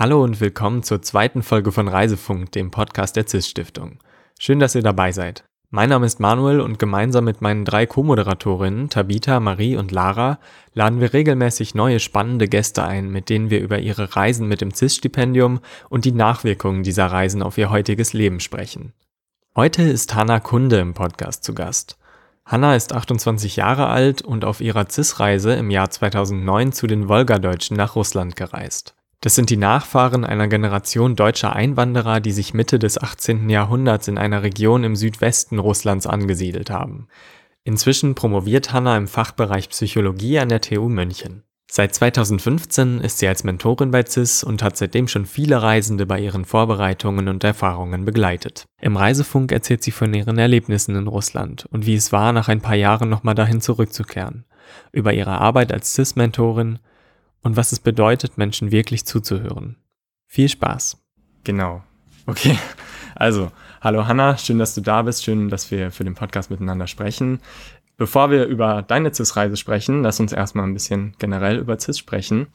Hallo und willkommen zur zweiten Folge von Reisefunk, dem Podcast der CIS Stiftung. Schön, dass ihr dabei seid. Mein Name ist Manuel und gemeinsam mit meinen drei Co-Moderatorinnen Tabita, Marie und Lara laden wir regelmäßig neue spannende Gäste ein, mit denen wir über ihre Reisen mit dem CIS-Stipendium und die Nachwirkungen dieser Reisen auf ihr heutiges Leben sprechen. Heute ist Hanna Kunde im Podcast zu Gast. Hanna ist 28 Jahre alt und auf ihrer CIS-Reise im Jahr 2009 zu den Wolgadeutschen nach Russland gereist. Das sind die Nachfahren einer Generation deutscher Einwanderer, die sich Mitte des 18. Jahrhunderts in einer Region im Südwesten Russlands angesiedelt haben. Inzwischen promoviert Hanna im Fachbereich Psychologie an der TU München. Seit 2015 ist sie als Mentorin bei CIS und hat seitdem schon viele Reisende bei ihren Vorbereitungen und Erfahrungen begleitet. Im Reisefunk erzählt sie von ihren Erlebnissen in Russland und wie es war, nach ein paar Jahren nochmal dahin zurückzukehren, über ihre Arbeit als CIS-Mentorin und was es bedeutet, Menschen wirklich zuzuhören. Viel Spaß. Genau. Okay. Also, hallo Hanna, schön, dass du da bist, schön, dass wir für den Podcast miteinander sprechen. Bevor wir über deine CIS-Reise sprechen, lass uns erstmal ein bisschen generell über CIS sprechen.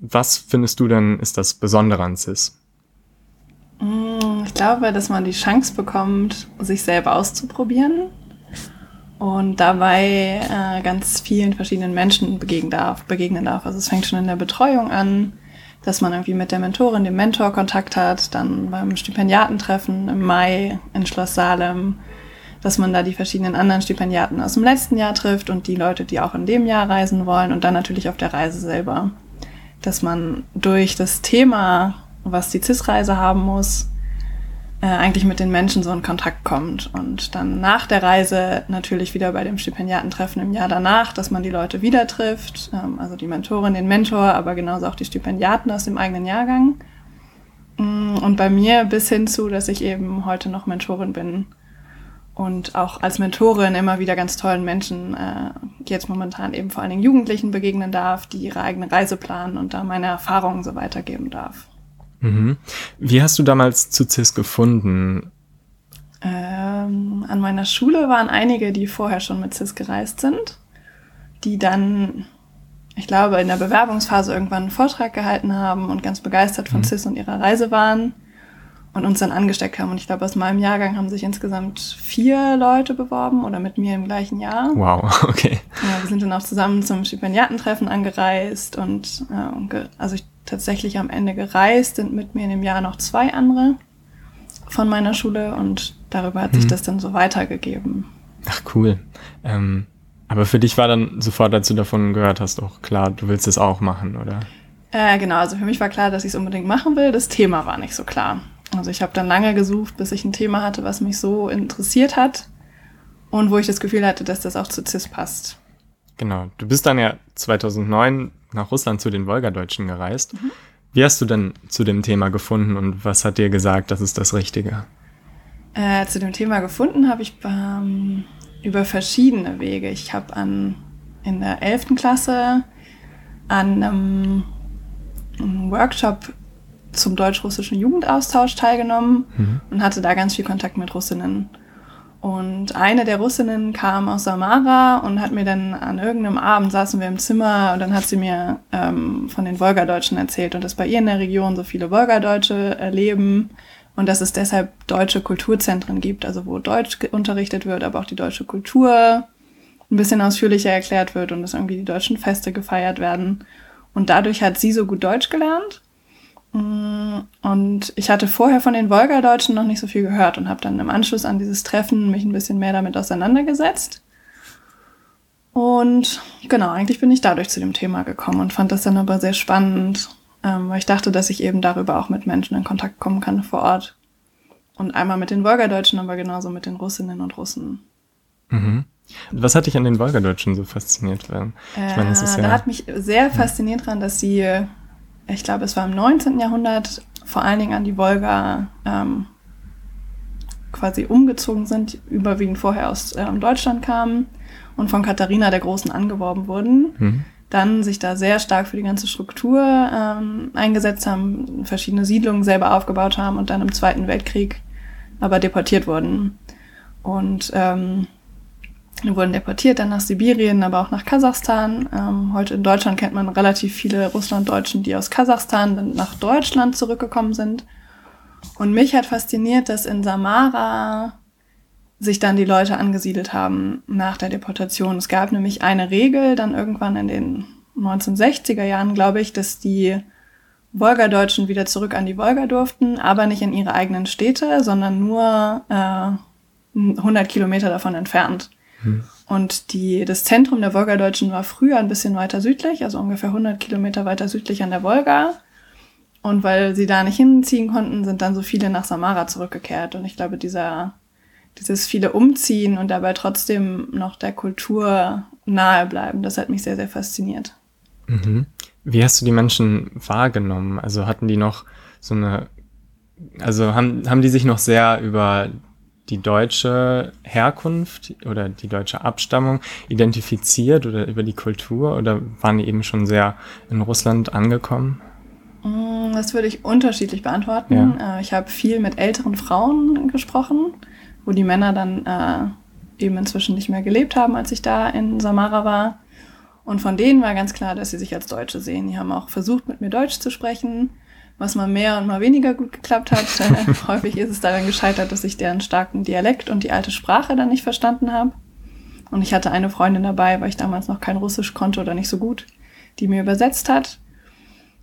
Was findest du denn ist das Besondere an CIS? Mm, ich glaube, dass man die Chance bekommt, sich selber auszuprobieren und dabei äh, ganz vielen verschiedenen Menschen begegnen darf, begegnen darf. Also es fängt schon in der Betreuung an, dass man irgendwie mit der Mentorin, dem Mentor Kontakt hat, dann beim Stipendiatentreffen im Mai in Schloss Salem, dass man da die verschiedenen anderen Stipendiaten aus dem letzten Jahr trifft und die Leute, die auch in dem Jahr reisen wollen und dann natürlich auf der Reise selber. Dass man durch das Thema, was die CIS-Reise haben muss, äh, eigentlich mit den Menschen so in Kontakt kommt. Und dann nach der Reise natürlich wieder bei dem Stipendiatentreffen im Jahr danach, dass man die Leute wieder trifft, ähm, also die Mentorin, den Mentor, aber genauso auch die Stipendiaten aus dem eigenen Jahrgang. Mm, und bei mir bis hin zu, dass ich eben heute noch Mentorin bin und auch als Mentorin immer wieder ganz tollen Menschen, äh, jetzt momentan eben vor allen Dingen Jugendlichen begegnen darf, die ihre eigene Reise planen und da meine Erfahrungen so weitergeben darf. Mhm. Wie hast du damals zu CIS gefunden? Ähm, an meiner Schule waren einige, die vorher schon mit CIS gereist sind, die dann, ich glaube, in der Bewerbungsphase irgendwann einen Vortrag gehalten haben und ganz begeistert von mhm. CIS und ihrer Reise waren und uns dann angesteckt haben. Und ich glaube, aus meinem Jahrgang haben sich insgesamt vier Leute beworben oder mit mir im gleichen Jahr. Wow, okay. Ja, wir sind dann auch zusammen zum Stipendiatentreffen angereist und äh, also ich tatsächlich am Ende gereist, sind mit mir in dem Jahr noch zwei andere von meiner Schule und darüber hat hm. sich das dann so weitergegeben. Ach cool. Ähm, aber für dich war dann sofort, als du davon gehört hast, auch klar, du willst es auch machen, oder? Äh, genau, also für mich war klar, dass ich es unbedingt machen will. Das Thema war nicht so klar. Also ich habe dann lange gesucht, bis ich ein Thema hatte, was mich so interessiert hat und wo ich das Gefühl hatte, dass das auch zu CIS passt. Genau, du bist dann ja 2009 nach Russland zu den Wolgadeutschen gereist. Mhm. Wie hast du denn zu dem Thema gefunden und was hat dir gesagt, das ist das Richtige? Äh, zu dem Thema gefunden habe ich ähm, über verschiedene Wege. Ich habe an in der 11. Klasse an einem, einem Workshop zum deutsch-russischen Jugendaustausch teilgenommen mhm. und hatte da ganz viel Kontakt mit Russinnen. Und eine der Russinnen kam aus Samara und hat mir dann an irgendeinem Abend saßen wir im Zimmer und dann hat sie mir ähm, von den Wolgadeutschen erzählt und dass bei ihr in der Region so viele Wolgadeutsche äh, leben und dass es deshalb deutsche Kulturzentren gibt, also wo Deutsch unterrichtet wird, aber auch die deutsche Kultur ein bisschen ausführlicher erklärt wird und dass irgendwie die deutschen Feste gefeiert werden. Und dadurch hat sie so gut Deutsch gelernt und ich hatte vorher von den Wolgadeutschen noch nicht so viel gehört und habe dann im Anschluss an dieses Treffen mich ein bisschen mehr damit auseinandergesetzt. Und genau, eigentlich bin ich dadurch zu dem Thema gekommen und fand das dann aber sehr spannend, ähm, weil ich dachte, dass ich eben darüber auch mit Menschen in Kontakt kommen kann vor Ort. Und einmal mit den Wolgadeutschen, aber genauso mit den Russinnen und Russen. Mhm. Was hat dich an den Wolgadeutschen so fasziniert? Ich meine, es ist äh, ja, da hat mich sehr fasziniert dran, dass sie ich glaube, es war im 19. Jahrhundert, vor allen Dingen an die Wolga ähm, quasi umgezogen sind, überwiegend vorher aus ähm, Deutschland kamen und von Katharina der Großen angeworben wurden. Mhm. Dann sich da sehr stark für die ganze Struktur ähm, eingesetzt haben, verschiedene Siedlungen selber aufgebaut haben und dann im Zweiten Weltkrieg aber deportiert wurden. Und ähm, Die wurden deportiert dann nach Sibirien, aber auch nach Kasachstan. Ähm, heute in Deutschland kennt man relativ viele Russlanddeutschen, die aus Kasachstan dann nach Deutschland zurückgekommen sind. Und mich hat fasziniert, dass in Samara sich dann die Leute angesiedelt haben nach der Deportation. Es gab nämlich eine Regel dann irgendwann in den 1960er Jahren, glaube ich, dass die Wolgadeutschen wieder zurück an die Wolga durften, aber nicht in ihre eigenen Städte, sondern nur äh, 100 Kilometer davon entfernt. Hm. Und die, das Zentrum der Wolgadeutschen war früher ein bisschen weiter südlich, also ungefähr 100 Kilometer weiter südlich an der Wolga. Und weil sie da nicht hinziehen konnten, sind dann so viele nach Samara zurückgekehrt. Und ich glaube, dieser, dieses viele Umziehen und dabei trotzdem noch der Kultur nahe bleiben, das hat mich sehr, sehr fasziniert. Mhm. Wie hast du die Menschen wahrgenommen? Also hatten die noch so eine, also haben, haben die sich noch sehr über die deutsche Herkunft oder die deutsche Abstammung identifiziert oder über die Kultur oder waren die eben schon sehr in Russland angekommen? Mm, das würde ich unterschiedlich beantworten. Ja. Äh, ich habe viel mit älteren Frauen gesprochen, wo die Männer dann äh, eben inzwischen nicht mehr gelebt haben, als ich da in Samara war. Und von denen war ganz klar, dass sie sich als Deutsche sehen. Die haben auch versucht, mit mir Deutsch zu sprechen was mal mehr und mal weniger gut geklappt hat. Äh, häufig ist es daran gescheitert, dass ich deren starken Dialekt und die alte Sprache dann nicht verstanden habe. Und ich hatte eine Freundin dabei, weil ich damals noch kein Russisch konnte oder nicht so gut, die mir übersetzt hat.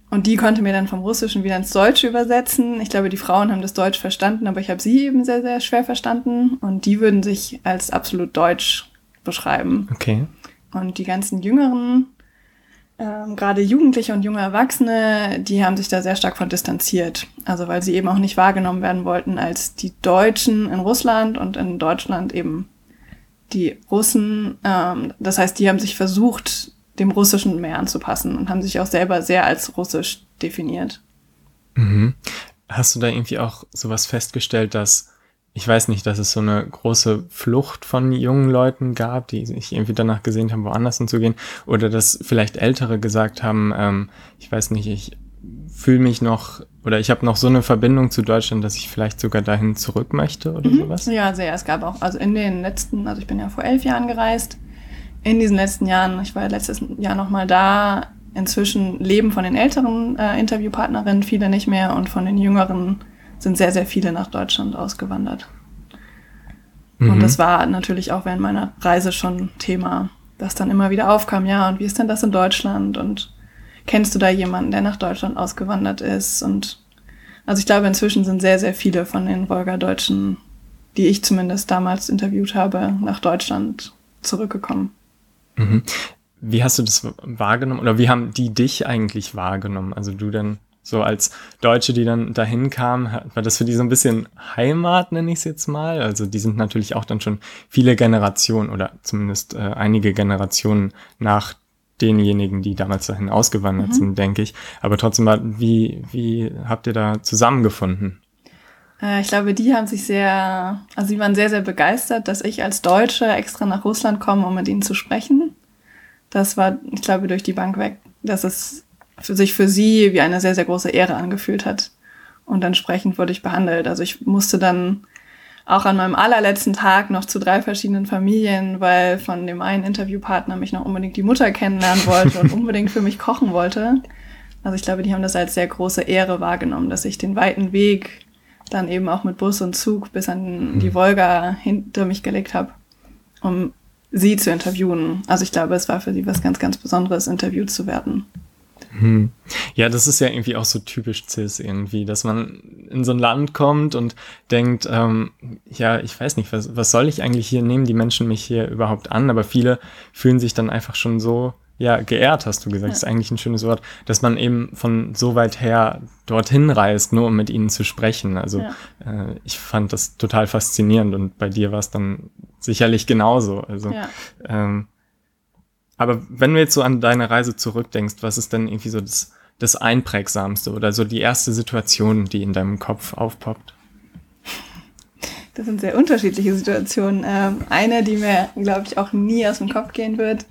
Und die konnte mir dann vom Russischen wieder ins Deutsche übersetzen. Ich glaube, die Frauen haben das Deutsch verstanden, aber ich habe sie eben sehr, sehr schwer verstanden. Und die würden sich als absolut deutsch beschreiben. Okay. Und die ganzen Jüngeren, ähm, gerade Jugendliche und junge Erwachsene, die haben sich da sehr stark von distanziert. Also weil sie eben auch nicht wahrgenommen werden wollten als die Deutschen in Russland und in Deutschland eben die Russen. Ähm, das heißt, die haben sich versucht, dem Russischen mehr anzupassen und haben sich auch selber sehr als russisch definiert. Mhm. Hast du da irgendwie auch sowas festgestellt, dass ich weiß nicht, dass es so eine große Flucht von jungen Leuten gab, die sich irgendwie danach gesehen haben, woanders hinzugehen. Oder dass vielleicht Ältere gesagt haben, ähm, ich weiß nicht, ich fühle mich noch oder ich habe noch so eine Verbindung zu Deutschland, dass ich vielleicht sogar dahin zurück möchte oder mhm. sowas? Ja, sehr. Es gab auch, also in den letzten, also ich bin ja vor elf Jahren gereist, in diesen letzten Jahren, ich war letztes Jahr nochmal da, inzwischen leben von den älteren äh, Interviewpartnerinnen viele nicht mehr und von den jüngeren sind sehr, sehr viele nach Deutschland ausgewandert. Mhm. Und das war natürlich auch während meiner Reise schon Thema, das dann immer wieder aufkam. Ja, und wie ist denn das in Deutschland? Und kennst du da jemanden, der nach Deutschland ausgewandert ist? Und also ich glaube, inzwischen sind sehr, sehr viele von den Wolga-Deutschen, die ich zumindest damals interviewt habe, nach Deutschland zurückgekommen. Mhm. Wie hast du das wahrgenommen oder wie haben die dich eigentlich wahrgenommen? Also du dann so als Deutsche, die dann dahin kamen, war das für die so ein bisschen Heimat, nenne ich es jetzt mal. Also die sind natürlich auch dann schon viele Generationen oder zumindest äh, einige Generationen nach denjenigen, die damals dahin ausgewandert mhm. sind, denke ich. Aber trotzdem, wie, wie habt ihr da zusammengefunden? Äh, ich glaube, die haben sich sehr, also sie waren sehr, sehr begeistert, dass ich als Deutsche extra nach Russland komme, um mit ihnen zu sprechen. Das war, ich glaube, durch die Bank weg. Das ist für sich für sie wie eine sehr, sehr große Ehre angefühlt hat. Und entsprechend wurde ich behandelt. Also ich musste dann auch an meinem allerletzten Tag noch zu drei verschiedenen Familien, weil von dem einen Interviewpartner mich noch unbedingt die Mutter kennenlernen wollte und unbedingt für mich kochen wollte. Also ich glaube, die haben das als sehr große Ehre wahrgenommen, dass ich den weiten Weg dann eben auch mit Bus und Zug bis an die mhm. Wolga hinter mich gelegt habe, um sie zu interviewen. Also ich glaube, es war für sie was ganz, ganz Besonderes, interviewt zu werden. Hm. Ja, das ist ja irgendwie auch so typisch CIS irgendwie, dass man in so ein Land kommt und denkt, ähm, ja, ich weiß nicht, was, was soll ich eigentlich hier nehmen? Die Menschen mich hier überhaupt an? Aber viele fühlen sich dann einfach schon so, ja, geehrt, hast du gesagt, ja. ist eigentlich ein schönes Wort, dass man eben von so weit her dorthin reist, nur um mit ihnen zu sprechen. Also ja. äh, ich fand das total faszinierend und bei dir war es dann sicherlich genauso. Also ja. ähm, aber wenn du jetzt so an deine Reise zurückdenkst, was ist denn irgendwie so das, das Einprägsamste oder so die erste Situation, die in deinem Kopf aufpoppt? Das sind sehr unterschiedliche Situationen. Ähm, eine, die mir, glaube ich, auch nie aus dem Kopf gehen wird,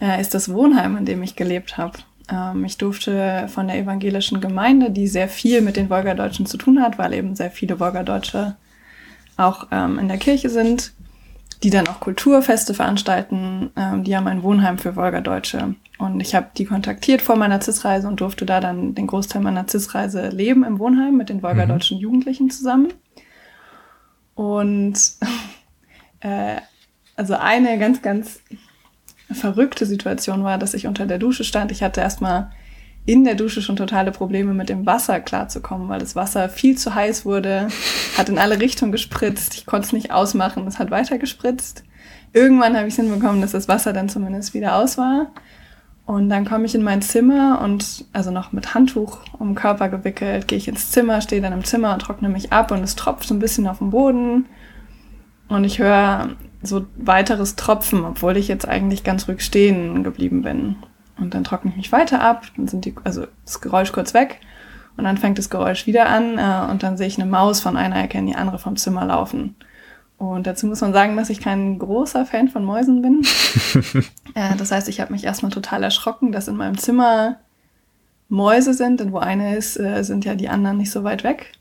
äh, ist das Wohnheim, in dem ich gelebt habe. Ähm, ich durfte von der evangelischen Gemeinde, die sehr viel mit den Wolgadeutschen zu tun hat, weil eben sehr viele Wolgadeutsche auch ähm, in der Kirche sind, die dann auch Kulturfeste veranstalten. Ähm, die haben ein Wohnheim für Wolgadeutsche. Und ich habe die kontaktiert vor meiner CIS-Reise und durfte da dann den Großteil meiner CIS-Reise leben im Wohnheim mit den wolgadeutschen mhm. Jugendlichen zusammen. Und äh, also eine ganz, ganz verrückte Situation war, dass ich unter der Dusche stand. Ich hatte erstmal in der Dusche schon totale Probleme mit dem Wasser klarzukommen, weil das Wasser viel zu heiß wurde, hat in alle Richtungen gespritzt. Ich konnte es nicht ausmachen, es hat weiter gespritzt. Irgendwann habe ich es hinbekommen, dass das Wasser dann zumindest wieder aus war. Und dann komme ich in mein Zimmer und also noch mit Handtuch um den Körper gewickelt, gehe ich ins Zimmer, stehe dann im Zimmer und trockne mich ab und es tropft so ein bisschen auf den Boden. Und ich höre so weiteres Tropfen, obwohl ich jetzt eigentlich ganz ruhig stehen geblieben bin. Und dann trockne ich mich weiter ab, dann sind die, also das Geräusch kurz weg und dann fängt das Geräusch wieder an äh, und dann sehe ich eine Maus von einer Ecke in die andere vom Zimmer laufen. Und dazu muss man sagen, dass ich kein großer Fan von Mäusen bin. äh, das heißt, ich habe mich erstmal total erschrocken, dass in meinem Zimmer Mäuse sind und wo eine ist, äh, sind ja die anderen nicht so weit weg.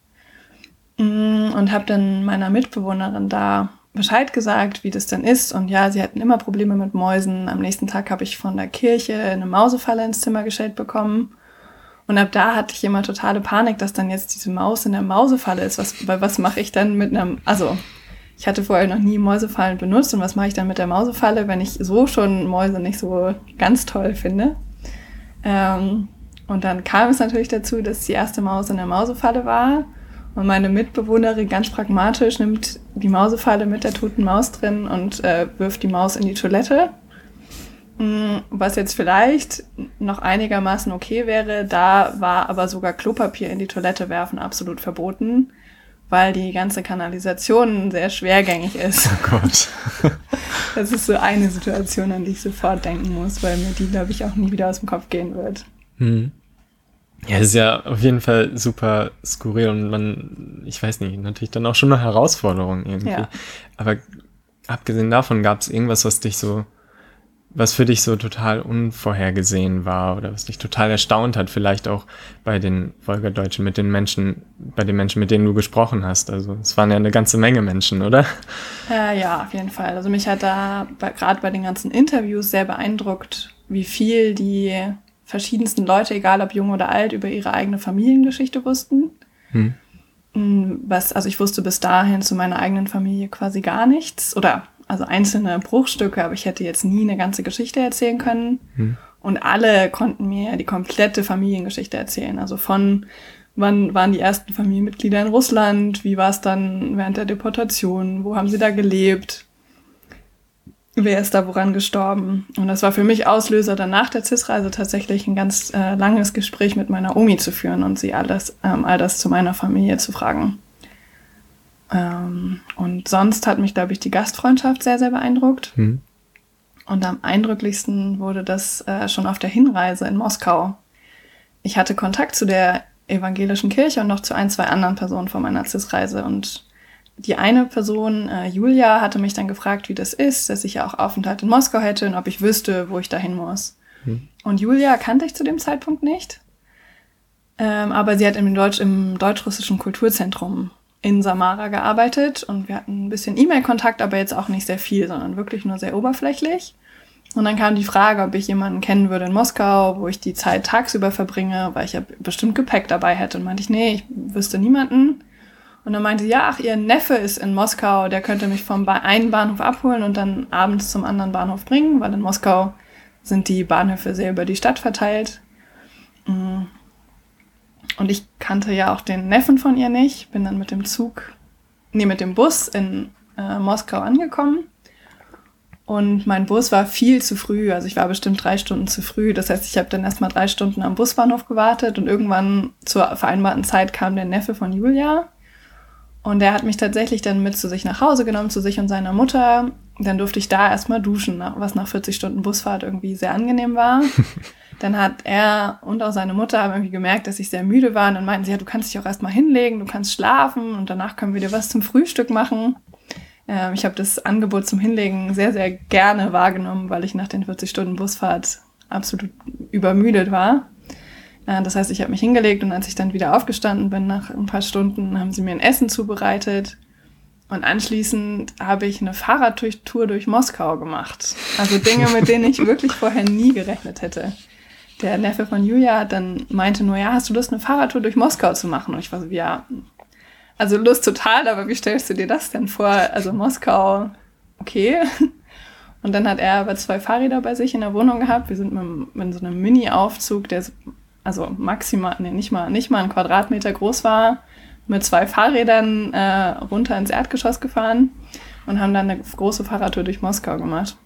Mm, und habe dann meiner Mitbewohnerin da Bescheid gesagt, wie das denn ist. Und ja, sie hatten immer Probleme mit Mäusen. Am nächsten Tag habe ich von der Kirche eine Mausefalle ins Zimmer gestellt bekommen. Und ab da hatte ich immer totale Panik, dass dann jetzt diese Maus in der Mausefalle ist. Was, was mache ich dann mit einem, also ich hatte vorher noch nie Mäusefallen benutzt und was mache ich dann mit der Mausefalle, wenn ich so schon Mäuse nicht so ganz toll finde. Ähm, und dann kam es natürlich dazu, dass die erste Maus in der Mausefalle war und meine Mitbewohnerin ganz pragmatisch nimmt die Mausefalle mit der toten Maus drin und äh, wirft die Maus in die Toilette. Mm, was jetzt vielleicht noch einigermaßen okay wäre, da war aber sogar Klopapier in die Toilette werfen absolut verboten, weil die ganze Kanalisation sehr schwergängig ist. Oh Gott. das ist so eine Situation, an die ich sofort denken muss, weil mir die, glaube ich, auch nie wieder aus dem Kopf gehen wird. Hm. Ja, es ist ja auf jeden Fall super skurril und man, ich weiß nicht, natürlich dann auch schon eine Herausforderung irgendwie. Ja. Aber abgesehen davon gab es irgendwas, was dich so, was für dich so total unvorhergesehen war oder was dich total erstaunt hat, vielleicht auch bei den Wolgadeutschen, mit den Menschen, bei den Menschen, mit denen du gesprochen hast. Also es waren ja eine ganze Menge Menschen, oder? Äh, ja, auf jeden Fall. Also mich hat da gerade bei den ganzen Interviews sehr beeindruckt, wie viel die verschiedensten Leute, egal ob jung oder alt, über ihre eigene Familiengeschichte wussten. Hm. Mm, was, also ich wusste bis dahin zu meiner eigenen Familie quasi gar nichts oder also einzelne Bruchstücke, aber ich hätte jetzt nie eine ganze Geschichte erzählen können. Hm. Und alle konnten mir die komplette Familiengeschichte erzählen. Also von wann waren die ersten Familienmitglieder in Russland, wie war es dann während der Deportation, wo haben sie da gelebt, wer ist da woran gestorben. Und das war für mich Auslöser, dann nach der CIS-Reise tatsächlich ein ganz äh, langes Gespräch mit meiner Omi zu führen und sie alles, ähm, all das zu meiner Familie zu fragen. Ähm, und sonst hat mich, glaube ich, die Gastfreundschaft sehr, sehr beeindruckt. Mhm. Und am eindrücklichsten wurde das äh, schon auf der Hinreise in Moskau. Ich hatte Kontakt zu der evangelischen Kirche und noch zu ein, zwei anderen Personen von meiner CIS-Reise und die eine Person, äh, Julia, hatte mich dann gefragt, wie das ist, dass ich ja auch Aufenthalt in Moskau hätte und ob ich wüsste, wo ich dahin muss. Hm. Und Julia kannte ich zu dem Zeitpunkt nicht. Ähm, aber sie hat im, Deutsch, im deutsch-russischen Kulturzentrum in Samara gearbeitet und wir hatten ein bisschen E-Mail-Kontakt, aber jetzt auch nicht sehr viel, sondern wirklich nur sehr oberflächlich. Und dann kam die Frage, ob ich jemanden kennen würde in Moskau, wo ich die Zeit tagsüber verbringe, weil ich ja bestimmt Gepäck dabei hätte. Und meinte ich, nee, ich wüsste niemanden. Und dann meinte ja, ach, ihr Neffe ist in Moskau, der könnte mich vom einen Bahnhof abholen und dann abends zum anderen Bahnhof bringen, weil in Moskau sind die Bahnhöfe sehr über die Stadt verteilt. Mm. Und ich kannte ja auch den Neffen von ihr nicht, bin dann mit dem Zug, nee, mit dem Bus in äh, Moskau angekommen. Und mein Bus war viel zu früh, also ich war bestimmt drei Stunden zu früh. Das heißt, ich habe dann erstmal drei Stunden am Busbahnhof gewartet und irgendwann zur vereinbarten Zeit kam der Neffe von Julia und er hat mich tatsächlich dann mit zu sich nach Hause genommen, zu sich und seiner Mutter. Dann durfte ich da erstmal duschen, was nach 40 Stunden Busfahrt irgendwie sehr angenehm war. dann hat er und auch seine Mutter haben irgendwie gemerkt, dass ich sehr müde war. Und dann meinten sie, ja, du kannst dich auch erstmal hinlegen, du kannst schlafen und danach können wir dir was zum Frühstück machen. Ähm, ich habe das Angebot zum Hinlegen sehr, sehr gerne wahrgenommen, weil ich nach den 40 Stunden Busfahrt absolut übermüdet war. Äh, das heißt, ich habe mich hingelegt und als ich dann wieder aufgestanden bin, nach ein paar Stunden, haben sie mir ein Essen zubereitet. Und anschließend habe ich eine Fahrradtour durch Moskau gemacht. Also Dinge, mit denen ich wirklich vorher nie gerechnet hätte. Der Neffe von Julia dann meinte nur, ja, hast du Lust, eine Fahrradtour durch Moskau zu machen? Und ich war so, ja, also Lust total, aber wie stellst du dir das denn vor? Also Moskau, okay. Und dann hat er aber zwei Fahrräder bei sich in der Wohnung gehabt. Wir sind mit, mit so einem Mini-Aufzug, der also maximal, nee, nicht mal, nicht mal ein Quadratmeter groß war, mit zwei Fahrrädern äh, runter ins Erdgeschoss gefahren und haben dann eine große Fahrradtour durch Moskau gemacht.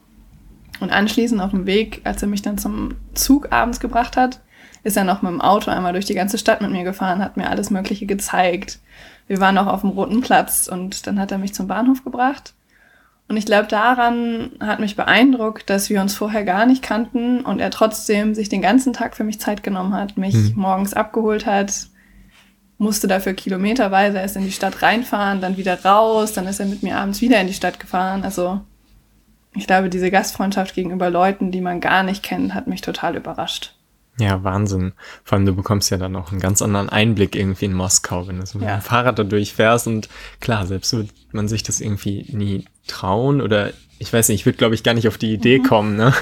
Und anschließend auf dem Weg, als er mich dann zum Zug abends gebracht hat, ist er noch mit dem Auto einmal durch die ganze Stadt mit mir gefahren, hat mir alles Mögliche gezeigt. Wir waren auch auf dem Roten Platz und dann hat er mich zum Bahnhof gebracht. Und ich glaube, daran hat mich beeindruckt, dass wir uns vorher gar nicht kannten und er trotzdem sich den ganzen Tag für mich Zeit genommen hat, mich hm. morgens abgeholt hat, musste dafür kilometerweise erst in die Stadt reinfahren, dann wieder raus, dann ist er mit mir abends wieder in die Stadt gefahren. Also ich glaube, diese Gastfreundschaft gegenüber Leuten, die man gar nicht kennt, hat mich total überrascht. Ja, Wahnsinn. Vor allem, du bekommst ja dann auch einen ganz anderen Einblick irgendwie in Moskau, wenn du so mit ja. dem Fahrrad da durchfährst. Und klar, selbst wird man sich das irgendwie nie trauen oder ich weiß nicht, ich würde, glaube ich, gar nicht auf die Idee mhm. kommen. Ne?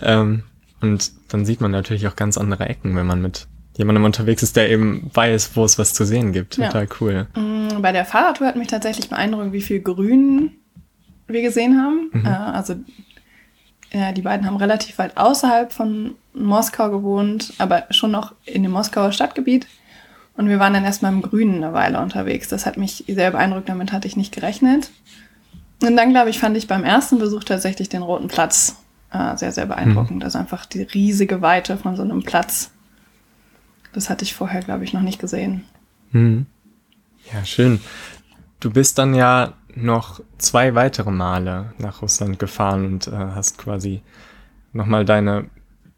Ähm, und dann sieht man natürlich auch ganz andere Ecken, wenn man mit jemandem unterwegs ist, der eben weiß, wo es was zu sehen gibt. Total ja. cool. Mm, bei der Fahrradtour hat mich tatsächlich beeindruckt, wie viel Grün wir gesehen haben. Mhm. Äh, also ja, die beiden haben relativ weit außerhalb von Moskau gewohnt, aber schon noch in dem Moskauer Stadtgebiet. Und wir waren dann erstmal im Grünen eine Weile unterwegs. Das hat mich sehr beeindruckt, damit hatte ich nicht gerechnet. Und dann, glaube ich, fand ich beim ersten Besuch tatsächlich den Roten Platz äh, sehr, sehr beeindruckend. Mhm. Also einfach die riesige Weite von so einem Platz. Das hatte ich vorher, glaube ich, noch nicht gesehen. Mhm. Ja, schön. Du bist dann ja noch zwei weitere Male nach Russland gefahren und äh, hast quasi nochmal deine,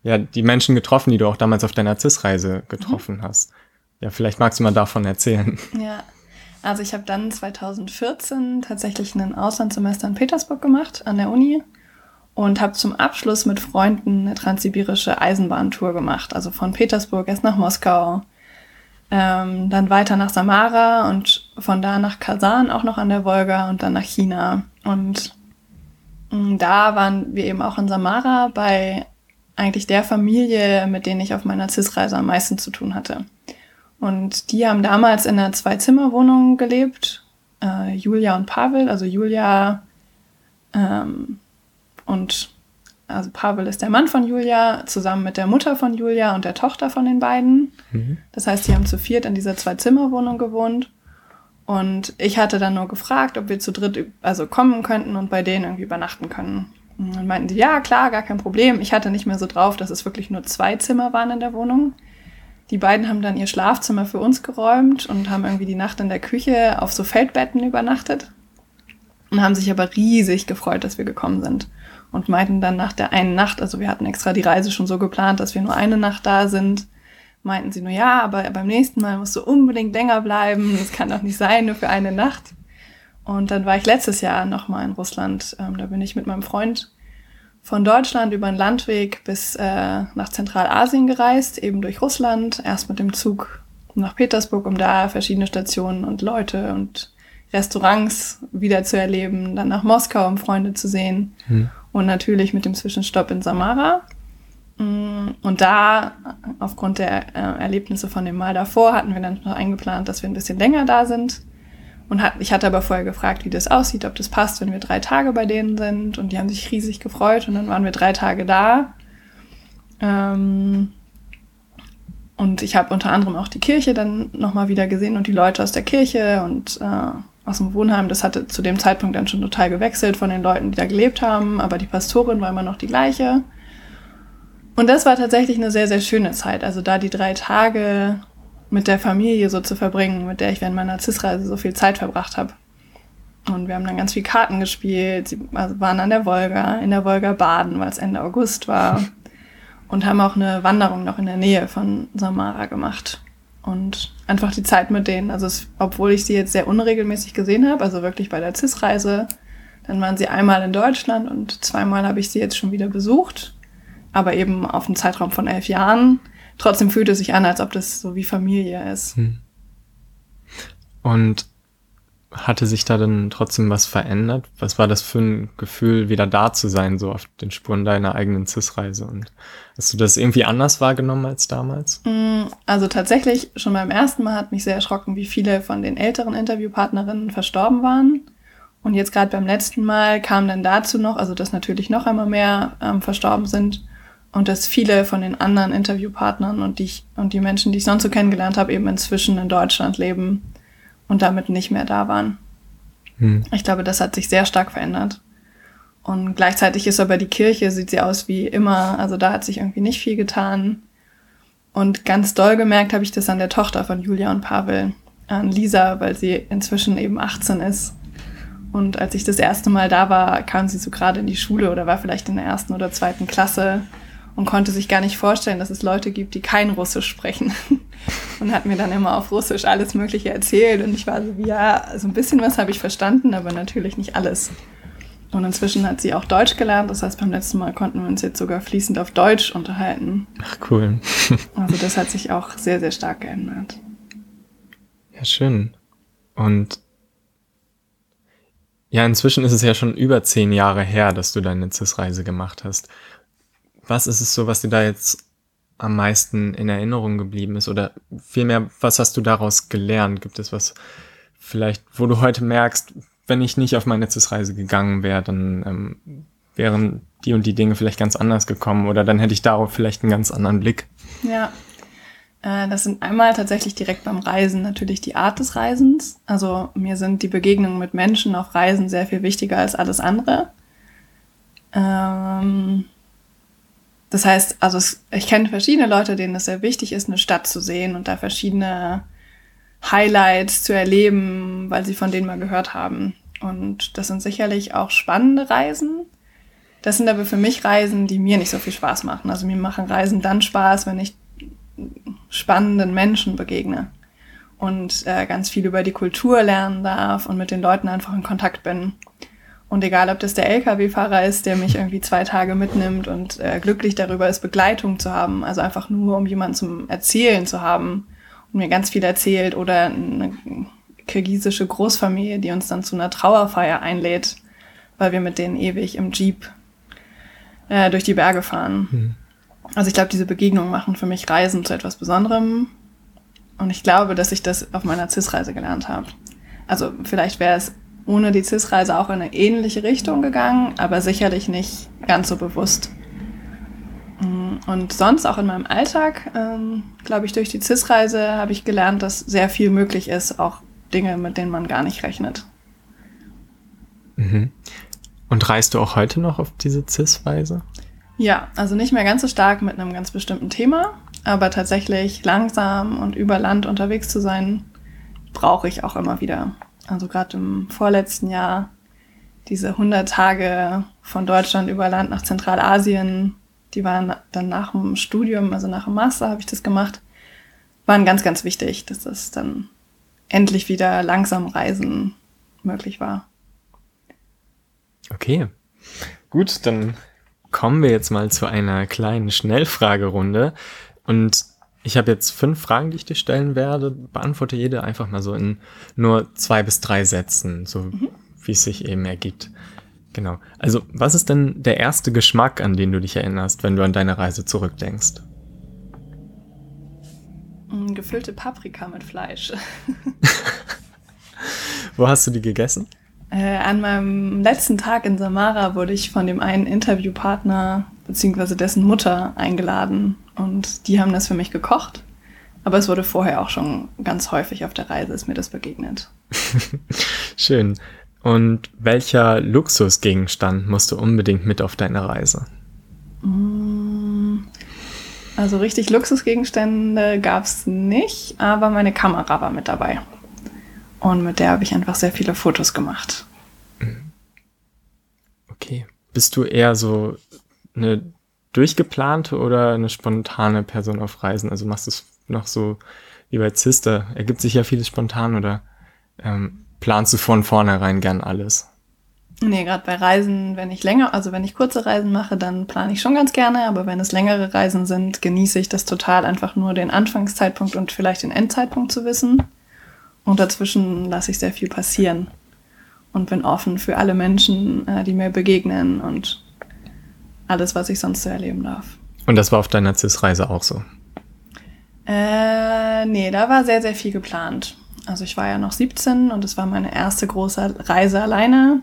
ja, die Menschen getroffen, die du auch damals auf deiner CIS-Reise getroffen mhm. hast. Ja, vielleicht magst du mal davon erzählen. Ja, also ich habe dann 2014 tatsächlich ein Auslandssemester in Petersburg gemacht an der Uni und habe zum Abschluss mit Freunden eine transsibirische Eisenbahntour gemacht. Also von Petersburg erst nach Moskau, ähm, dann weiter nach Samara und von da nach Kasan auch noch an der Wolga und dann nach China. Und mm, da waren wir eben auch in Samara bei eigentlich der Familie, mit denen ich auf meiner CIS-Reise am meisten zu tun hatte. Und die haben damals in einer Zwei-Zimmer-Wohnung gelebt. Äh, Julia und Pavel, also Julia ähm, und also Pavel ist der Mann von Julia, zusammen mit der Mutter von Julia und der Tochter von den beiden. Mhm. Das heißt, sie haben zu viert in dieser Zwei-Zimmer-Wohnung gewohnt. Und ich hatte dann nur gefragt, ob wir zu dritt also kommen könnten und bei denen irgendwie übernachten können. Und dann meinten sie, ja, klar, gar kein Problem. Ich hatte nicht mehr so drauf, dass es wirklich nur zwei Zimmer waren in der Wohnung. Die beiden haben dann ihr Schlafzimmer für uns geräumt und haben irgendwie die Nacht in der Küche auf so Feldbetten übernachtet und haben sich aber riesig gefreut, dass wir gekommen sind und meinten dann nach der einen Nacht, also wir hatten extra die Reise schon so geplant, dass wir nur eine Nacht da sind, meinten sie nur, ja, aber beim nächsten Mal musst du unbedingt länger bleiben, das kann doch nicht sein, nur für eine Nacht. Und dann war ich letztes Jahr nochmal in Russland, ähm, da bin ich mit meinem Freund von Deutschland über den Landweg bis äh, nach Zentralasien gereist, eben durch Russland, erst mit dem Zug nach Petersburg, um da verschiedene Stationen und Leute und Restaurants wieder zu erleben, dann nach Moskau, um Freunde zu sehen. Hm und natürlich mit dem Zwischenstopp in Samara. Mm, und da, aufgrund der äh, Erlebnisse von dem Mal davor, hatten wir dann noch eingeplant, dass wir ein bisschen länger da sind. Und hat, ich hatte aber vorher gefragt, wie das aussieht, ob das passt, wenn wir drei Tage bei denen sind. Und die haben sich riesig gefreut. Und dann waren wir drei Tage da. Ähm, und ich habe unter anderem auch die Kirche dann nochmal wieder gesehen und die Leute aus der Kirche und äh, aus dem Wohnheim. Das hatte zu dem Zeitpunkt dann schon total gewechselt von den Leuten, die da gelebt haben, aber die Pastorin war immer noch die gleiche. Und das war tatsächlich eine sehr, sehr schöne Zeit. Also da die drei Tage mit der Familie so zu verbringen, mit der ich während meiner CIS-Reise so viel Zeit verbracht habe. Und wir haben dann ganz viel Karten gespielt, sie also waren an der Wolga, in der Wolga baden, weil es Ende August war. Und haben auch eine Wanderung noch in der Nähe von Samara gemacht und einfach die Zeit mit denen. Also es, obwohl ich sie jetzt sehr unregelmäßig gesehen habe, also wirklich bei der CIS-Reise, dann waren sie einmal in Deutschland und zweimal habe ich sie jetzt schon wieder besucht, aber eben auf einen Zeitraum von elf Jahren. Trotzdem fühlt es sich an, als ob das so wie Familie ist. Hm. Und hatte sich da dann trotzdem was verändert? Was war das für ein Gefühl, wieder da zu sein, so auf den Spuren deiner eigenen CIS-Reise? Und hast du das irgendwie anders wahrgenommen als damals? Mm, also tatsächlich, schon beim ersten Mal hat mich sehr erschrocken, wie viele von den älteren Interviewpartnerinnen verstorben waren. Und jetzt gerade beim letzten Mal kam dann dazu noch, also dass natürlich noch einmal mehr ähm, verstorben sind und dass viele von den anderen Interviewpartnern und die, und die Menschen, die ich sonst so kennengelernt habe, eben inzwischen in Deutschland leben und damit nicht mehr da waren. Hm. Ich glaube, das hat sich sehr stark verändert. Und gleichzeitig ist aber die Kirche, sieht sie aus wie immer. Also da hat sich irgendwie nicht viel getan. Und ganz doll gemerkt habe ich das an der Tochter von Julia und Pavel, an Lisa, weil sie inzwischen eben 18 ist. Und als ich das erste Mal da war, kam sie so gerade in die Schule oder war vielleicht in der ersten oder zweiten Klasse und konnte sich gar nicht vorstellen, dass es Leute gibt, die kein Russisch sprechen. und hat mir dann immer auf Russisch alles Mögliche erzählt und ich war so ja, so ein bisschen was habe ich verstanden, aber natürlich nicht alles. Und inzwischen hat sie auch Deutsch gelernt, das heißt, beim letzten Mal konnten wir uns jetzt sogar fließend auf Deutsch unterhalten. Ach, cool. also das hat sich auch sehr, sehr stark geändert. Ja, schön. Und ja, inzwischen ist es ja schon über zehn Jahre her, dass du deine CIS-Reise gemacht hast was ist es so, was dir da jetzt am meisten in Erinnerung geblieben ist? Oder vielmehr, was hast du daraus gelernt? Gibt es was vielleicht, wo du heute merkst, wenn ich nicht auf meine CIS-Reise gegangen wäre, dann ähm, wären die und die Dinge vielleicht ganz anders gekommen oder dann hätte ich darauf vielleicht einen ganz anderen Blick. Ja, äh, das sind einmal tatsächlich direkt beim Reisen natürlich die Art des Reisens. Also mir sind die Begegnungen mit Menschen auf Reisen sehr viel wichtiger als alles andere. Ähm, das heißt, also ich kenne verschiedene Leute, denen es sehr wichtig ist, eine Stadt zu sehen und da verschiedene Highlights zu erleben, weil sie von denen mal gehört haben. Und das sind sicherlich auch spannende Reisen. Das sind aber für mich Reisen, die mir nicht so viel Spaß machen. Also mir machen Reisen dann Spaß, wenn ich spannenden Menschen begegne und äh, ganz viel über die Kultur lernen darf und mit den Leuten einfach in Kontakt bin. Und egal, ob das der Lkw-Fahrer ist, der mich irgendwie zwei Tage mitnimmt und äh, glücklich darüber ist, Begleitung zu haben, also einfach nur, um jemanden zum Erzählen zu haben und mir ganz viel erzählt oder eine kirgisische Großfamilie, die uns dann zu einer Trauerfeier einlädt, weil wir mit denen ewig im Jeep äh, durch die Berge fahren. Mhm. Also ich glaube, diese Begegnungen machen für mich Reisen zu etwas Besonderem. Und ich glaube, dass ich das auf meiner CIS-Reise gelernt habe. Also vielleicht wäre es ohne die CIS-Reise auch in eine ähnliche Richtung gegangen, aber sicherlich nicht ganz so bewusst. Mm, und sonst auch in meinem Alltag, ähm, glaube ich, durch die CIS-Reise habe ich gelernt, dass sehr viel möglich ist, auch Dinge, mit denen man gar nicht rechnet. Mhm. Und reist du auch heute noch auf diese CIS-Reise? Ja, also nicht mehr ganz so stark mit einem ganz bestimmten Thema, aber tatsächlich langsam und über Land unterwegs zu sein, brauche ich auch immer wieder. Also gerade im vorletzten Jahr diese 100 Tage von Deutschland über Land nach Zentralasien, die waren dann nach dem Studium, also nach dem Master habe ich das gemacht, waren ganz, ganz wichtig, dass das dann endlich wieder langsam Reisen möglich war. Okay, gut, dann kommen wir jetzt mal zu einer kleinen Schnellfragerunde. Und ich habe jetzt fünf Fragen, die ich dir stellen werde. Beantworte jede einfach mal so in nur zwei bis drei Sätzen, so mhm. wie es sich eben ergibt. Genau. Also, was ist denn der erste Geschmack, an den du dich erinnerst, wenn du an deine Reise zurückdenkst? Mm, gefüllte Paprika mit Fleisch. Wo hast du die gegessen? Äh, an meinem letzten Tag in Samara wurde ich von dem einen Interviewpartner bzw. dessen Mutter eingeladen und die haben das für mich gekocht. Aber es wurde vorher auch schon ganz häufig auf der Reise, ist mir das begegnet. Schön. Und welcher Luxusgegenstand musst du unbedingt mit auf deine Reise? Mm, also richtig Luxusgegenstände gab es nicht, aber meine Kamera war mit dabei. Und mit der habe ich einfach sehr viele Fotos gemacht. Okay. Bist du eher so eine durchgeplante oder eine spontane Person auf Reisen? Also machst du es noch so wie bei Zister? Ergibt sich ja vieles spontan oder ähm, planst du von vornherein gern alles? Nee, gerade bei Reisen, wenn ich länger, also wenn ich kurze Reisen mache, dann plane ich schon ganz gerne, aber wenn es längere Reisen sind, genieße ich das total, einfach nur den Anfangszeitpunkt und vielleicht den Endzeitpunkt zu wissen. Und dazwischen lasse ich sehr viel passieren und bin offen für alle Menschen, äh, die mir begegnen und alles, was ich sonst so erleben darf. Und das war auf deiner CIS-Reise auch so? Äh, nee, da war sehr, sehr viel geplant. Also ich war ja noch 17 und es war meine erste große Reise alleine.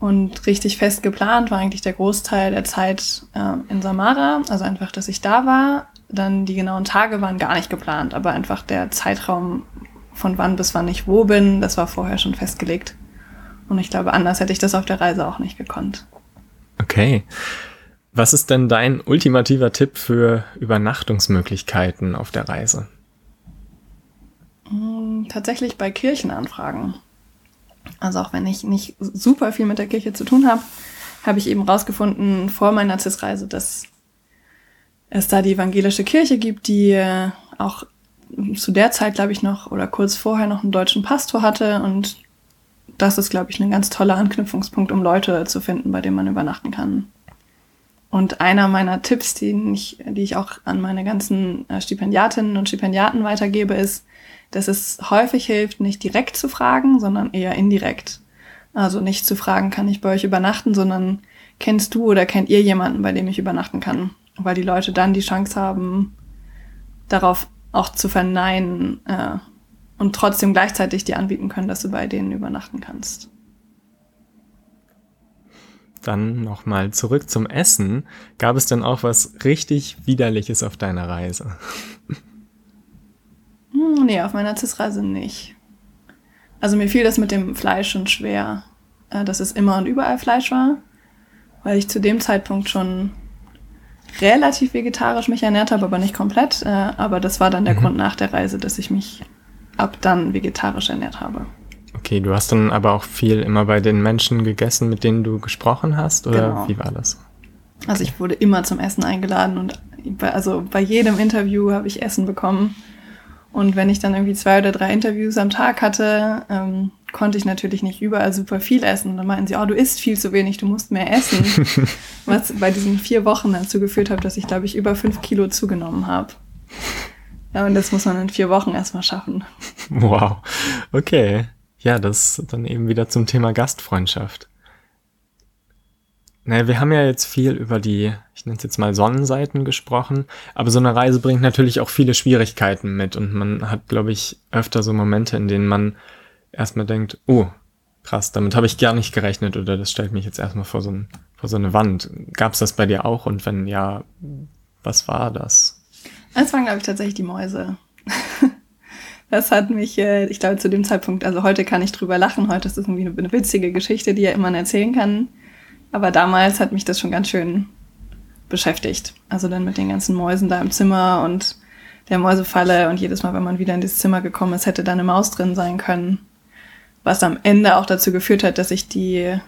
Und richtig fest geplant war eigentlich der Großteil der Zeit äh, in Samara. Also einfach, dass ich da war. Dann die genauen Tage waren gar nicht geplant, aber einfach der Zeitraum von wann bis wann ich wo bin, das war vorher schon festgelegt. Und ich glaube, anders hätte ich das auf der Reise auch nicht gekonnt. Okay. Was ist denn dein ultimativer Tipp für Übernachtungsmöglichkeiten auf der Reise? Hm, tatsächlich bei Kirchenanfragen. Also auch wenn ich nicht super viel mit der Kirche zu tun habe, habe ich eben rausgefunden vor meiner CIS-Reise, dass es da die evangelische Kirche gibt, die äh, auch zu der Zeit, glaube ich, noch oder kurz vorher noch einen deutschen Pastor hatte. Und das ist, glaube ich, ein ganz toller Anknüpfungspunkt, um Leute zu finden, bei denen man übernachten kann. Und einer meiner Tipps, die ich, die ich auch an meine ganzen äh, Stipendiatinnen und Stipendiaten weitergebe, ist, dass es häufig hilft, nicht direkt zu fragen, sondern eher indirekt. Also nicht zu fragen, kann ich bei euch übernachten, sondern kennst du oder kennt ihr jemanden, bei dem ich übernachten kann? Weil die Leute dann die Chance haben, darauf auch zu verneinen äh, und trotzdem gleichzeitig dir anbieten können, dass du bei denen übernachten kannst. Dann nochmal zurück zum Essen. Gab es denn auch was richtig Widerliches auf deiner Reise? Hm, nee, auf meiner CIS-Reise nicht. Also mir fiel das mit dem Fleisch schon schwer, äh, dass es immer und überall Fleisch war, weil ich zu dem Zeitpunkt schon relativ vegetarisch mich ernährt habe, aber nicht komplett. Äh, aber das war dann der mhm. Grund nach der Reise, dass ich mich ab dann vegetarisch ernährt habe. Okay, du hast dann aber auch viel immer bei den Menschen gegessen, mit denen du gesprochen hast, oder genau. wie war das? Also ich wurde immer zum Essen eingeladen und bei, also bei jedem Interview habe ich Essen bekommen. Und wenn ich dann irgendwie zwei oder drei Interviews am Tag hatte, ähm, konnte ich natürlich nicht überall super viel essen. Und dann meinten sie, oh, du isst viel zu wenig, du musst mehr essen. Was bei diesen vier Wochen dazu geführt hat, dass ich, glaube ich, über fünf Kilo zugenommen habe. Ja, und das muss man in vier Wochen erstmal schaffen. Wow. Okay. Ja, das dann eben wieder zum Thema Gastfreundschaft. Naja, wir haben ja jetzt viel über die, ich nenne es jetzt mal Sonnenseiten gesprochen, aber so eine Reise bringt natürlich auch viele Schwierigkeiten mit und man hat, glaube ich, öfter so Momente, in denen man erstmal denkt, oh, krass, damit habe ich gar nicht gerechnet oder das stellt mich jetzt erstmal vor so, ein, vor so eine Wand. Gab es das bei dir auch und wenn ja, was war das? Es waren, glaube ich, tatsächlich die Mäuse. Das hat mich, äh, ich glaube, zu dem Zeitpunkt, also heute kann ich drüber lachen, heute ist das irgendwie eine witzige Geschichte, die ja immer erzählen kann. Aber damals hat mich das schon ganz schön beschäftigt. Also dann mit den ganzen Mäusen da im Zimmer und der Mäusefalle und jedes Mal, wenn man wieder in das Zimmer gekommen ist, hätte da eine Maus drin sein können. Was am Ende auch dazu geführt hat, dass ich die,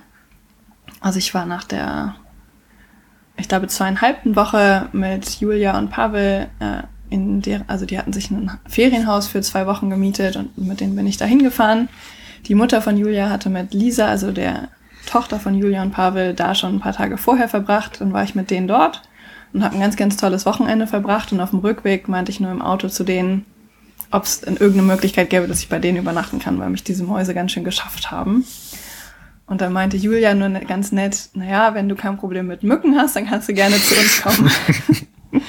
also ich war nach der, ich glaube, zweieinhalbten Woche mit Julia und Pavel äh, in der, also die hatten sich ein Ferienhaus für zwei Wochen gemietet und mit denen bin ich da hingefahren. Die Mutter von Julia hatte mit Lisa, also der Tochter von Julia und Pavel, da schon ein paar Tage vorher verbracht. Dann war ich mit denen dort und habe ein ganz, ganz tolles Wochenende verbracht. Und auf dem Rückweg meinte ich nur im Auto zu denen, ob es irgendeine Möglichkeit gäbe, dass ich bei denen übernachten kann, weil mich diese Mäuse ganz schön geschafft haben. Und dann meinte Julia nur ne, ganz nett, naja, wenn du kein Problem mit Mücken hast, dann kannst du gerne zu uns kommen.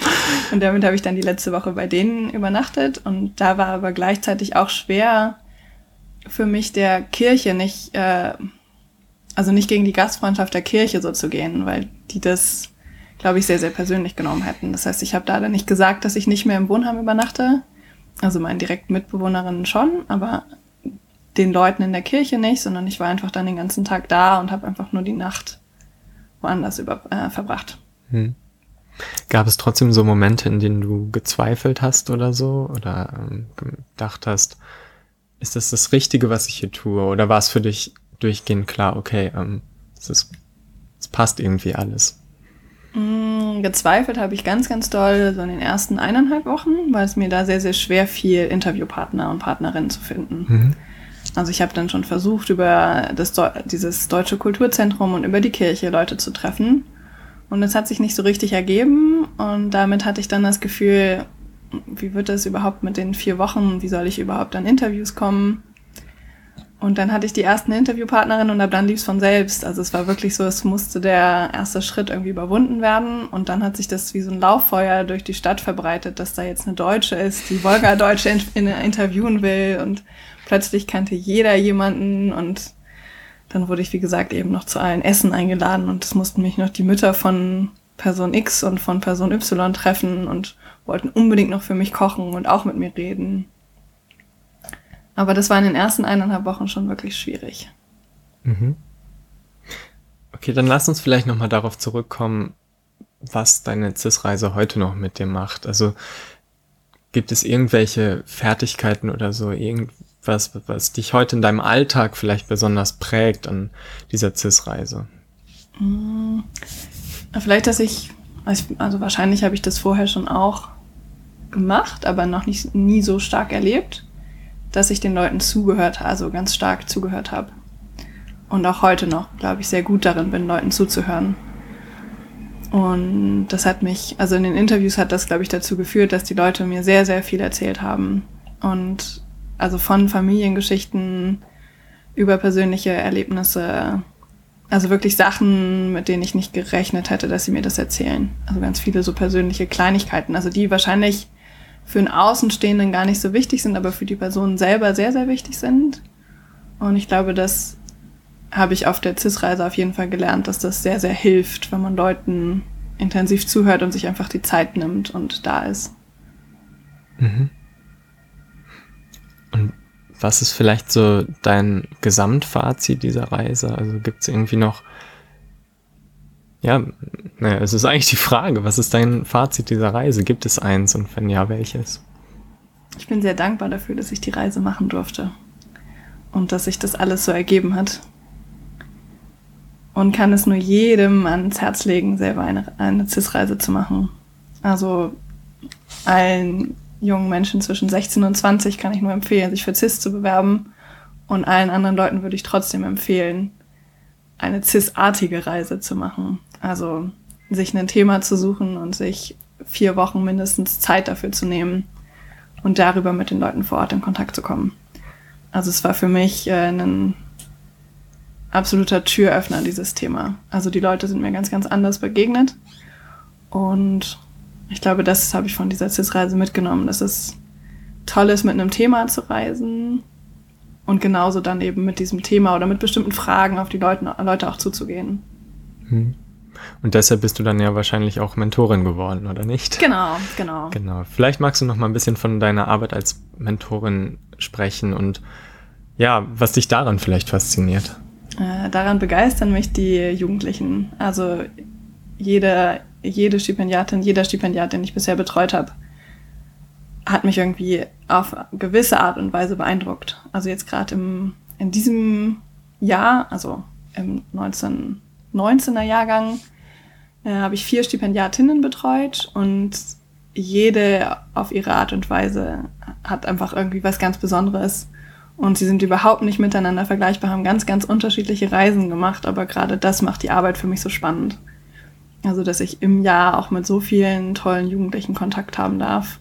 und damit habe ich dann die letzte Woche bei denen übernachtet. Und da war aber gleichzeitig auch schwer für mich der Kirche nicht, äh, also nicht gegen die Gastfreundschaft der Kirche so zu gehen, weil die das, glaube ich, sehr, sehr persönlich genommen hätten. Das heißt, ich habe da dann nicht gesagt, dass ich nicht mehr im Wohnheim übernachte. Also meinen direkten Mitbewohnerinnen schon, aber den Leuten in der Kirche nicht, sondern ich war einfach dann den ganzen Tag da und habe einfach nur die Nacht woanders über, äh, verbracht. Hm. Gab es trotzdem so Momente, in denen du gezweifelt hast oder so? Oder ähm, gedacht hast, ist das das Richtige, was ich hier tue? Oder war es für dich durchgehend klar, okay, ähm, es, ist, es passt irgendwie alles? Mm, gezweifelt habe ich ganz, ganz doll so in den ersten eineinhalb Wochen, weil es mir da sehr, sehr schwer fiel, Interviewpartner und Partnerinnen zu finden. Mhm. Also ich habe dann schon versucht, über das, dieses deutsche Kulturzentrum und über die Kirche Leute zu treffen. Und es hat sich nicht so richtig ergeben und damit hatte ich dann das Gefühl, wie wird das überhaupt mit den vier Wochen? Wie soll ich überhaupt an Interviews kommen? Und dann hatte ich die ersten Interviewpartnerinnen und ab dann lief es von selbst. Also es war wirklich so, es musste der erste Schritt irgendwie überwunden werden. Und dann hat sich das wie so ein Lauffeuer durch die Stadt verbreitet, dass da jetzt eine Deutsche ist, die Wolga-Deutsche in, interviewen will. Und plötzlich kannte jeder jemanden. Und dann wurde ich, wie gesagt, eben noch zu allen Essen eingeladen. Und es mussten mich noch die Mütter von Person X und von Person Y treffen und wollten unbedingt noch für mich kochen und auch mit mir reden. Aber das war in den ersten eineinhalb Wochen schon wirklich schwierig. Mhm. Okay, dann lass uns vielleicht nochmal darauf zurückkommen, was deine CIS-Reise heute noch mit dir macht. Also gibt es irgendwelche Fertigkeiten oder so, irgendwas, was dich heute in deinem Alltag vielleicht besonders prägt an dieser CIS-Reise? Mhm. Vielleicht, dass ich, also wahrscheinlich habe ich das vorher schon auch gemacht, aber noch nicht nie so stark erlebt dass ich den Leuten zugehört, also ganz stark zugehört habe. Und auch heute noch, glaube ich, sehr gut darin bin, Leuten zuzuhören. Und das hat mich, also in den Interviews hat das, glaube ich, dazu geführt, dass die Leute mir sehr, sehr viel erzählt haben. Und also von Familiengeschichten über persönliche Erlebnisse, also wirklich Sachen, mit denen ich nicht gerechnet hätte, dass sie mir das erzählen. Also ganz viele so persönliche Kleinigkeiten, also die wahrscheinlich für einen Außenstehenden gar nicht so wichtig sind, aber für die Person selber sehr, sehr wichtig sind. Und ich glaube, das habe ich auf der CIS-Reise auf jeden Fall gelernt, dass das sehr, sehr hilft, wenn man Leuten intensiv zuhört und sich einfach die Zeit nimmt und da ist. Mhm. Und was ist vielleicht so dein Gesamtfazit dieser Reise? Also gibt es irgendwie noch ja, naja, es ist eigentlich die Frage, was ist dein Fazit dieser Reise? Gibt es eins und wenn ja, welches? Ich bin sehr dankbar dafür, dass ich die Reise machen durfte und dass sich das alles so ergeben hat. Und kann es nur jedem ans Herz legen, selber eine, eine CIS-Reise zu machen. Also allen jungen Menschen zwischen 16 und 20 kann ich nur empfehlen, sich für CIS zu bewerben. Und allen anderen Leuten würde ich trotzdem empfehlen, eine CIS-artige Reise zu machen. Also sich ein Thema zu suchen und sich vier Wochen mindestens Zeit dafür zu nehmen und darüber mit den Leuten vor Ort in Kontakt zu kommen. Also es war für mich äh, ein absoluter Türöffner, dieses Thema. Also die Leute sind mir ganz, ganz anders begegnet. Und ich glaube, das habe ich von dieser CIS-Reise mitgenommen, dass es toll ist, mit einem Thema zu reisen und genauso dann eben mit diesem Thema oder mit bestimmten Fragen auf die Leute, Leute auch zuzugehen. Hm. Und deshalb bist du dann ja wahrscheinlich auch Mentorin geworden, oder nicht? Genau, genau. Genau. Vielleicht magst du noch mal ein bisschen von deiner Arbeit als Mentorin sprechen und ja, was dich daran vielleicht fasziniert. Äh, daran begeistern mich die Jugendlichen. Also jede, jede Stipendiatin, jeder Stipendiat, den ich bisher betreut habe, hat mich irgendwie auf gewisse Art und Weise beeindruckt. Also jetzt gerade im in diesem Jahr, also im 1919er Jahrgang, äh, habe ich vier Stipendiatinnen betreut und jede auf ihre Art und Weise hat einfach irgendwie was ganz Besonderes. Und sie sind überhaupt nicht miteinander vergleichbar, haben ganz, ganz unterschiedliche Reisen gemacht, aber gerade das macht die Arbeit für mich so spannend. Also, dass ich im Jahr auch mit so vielen tollen Jugendlichen Kontakt haben darf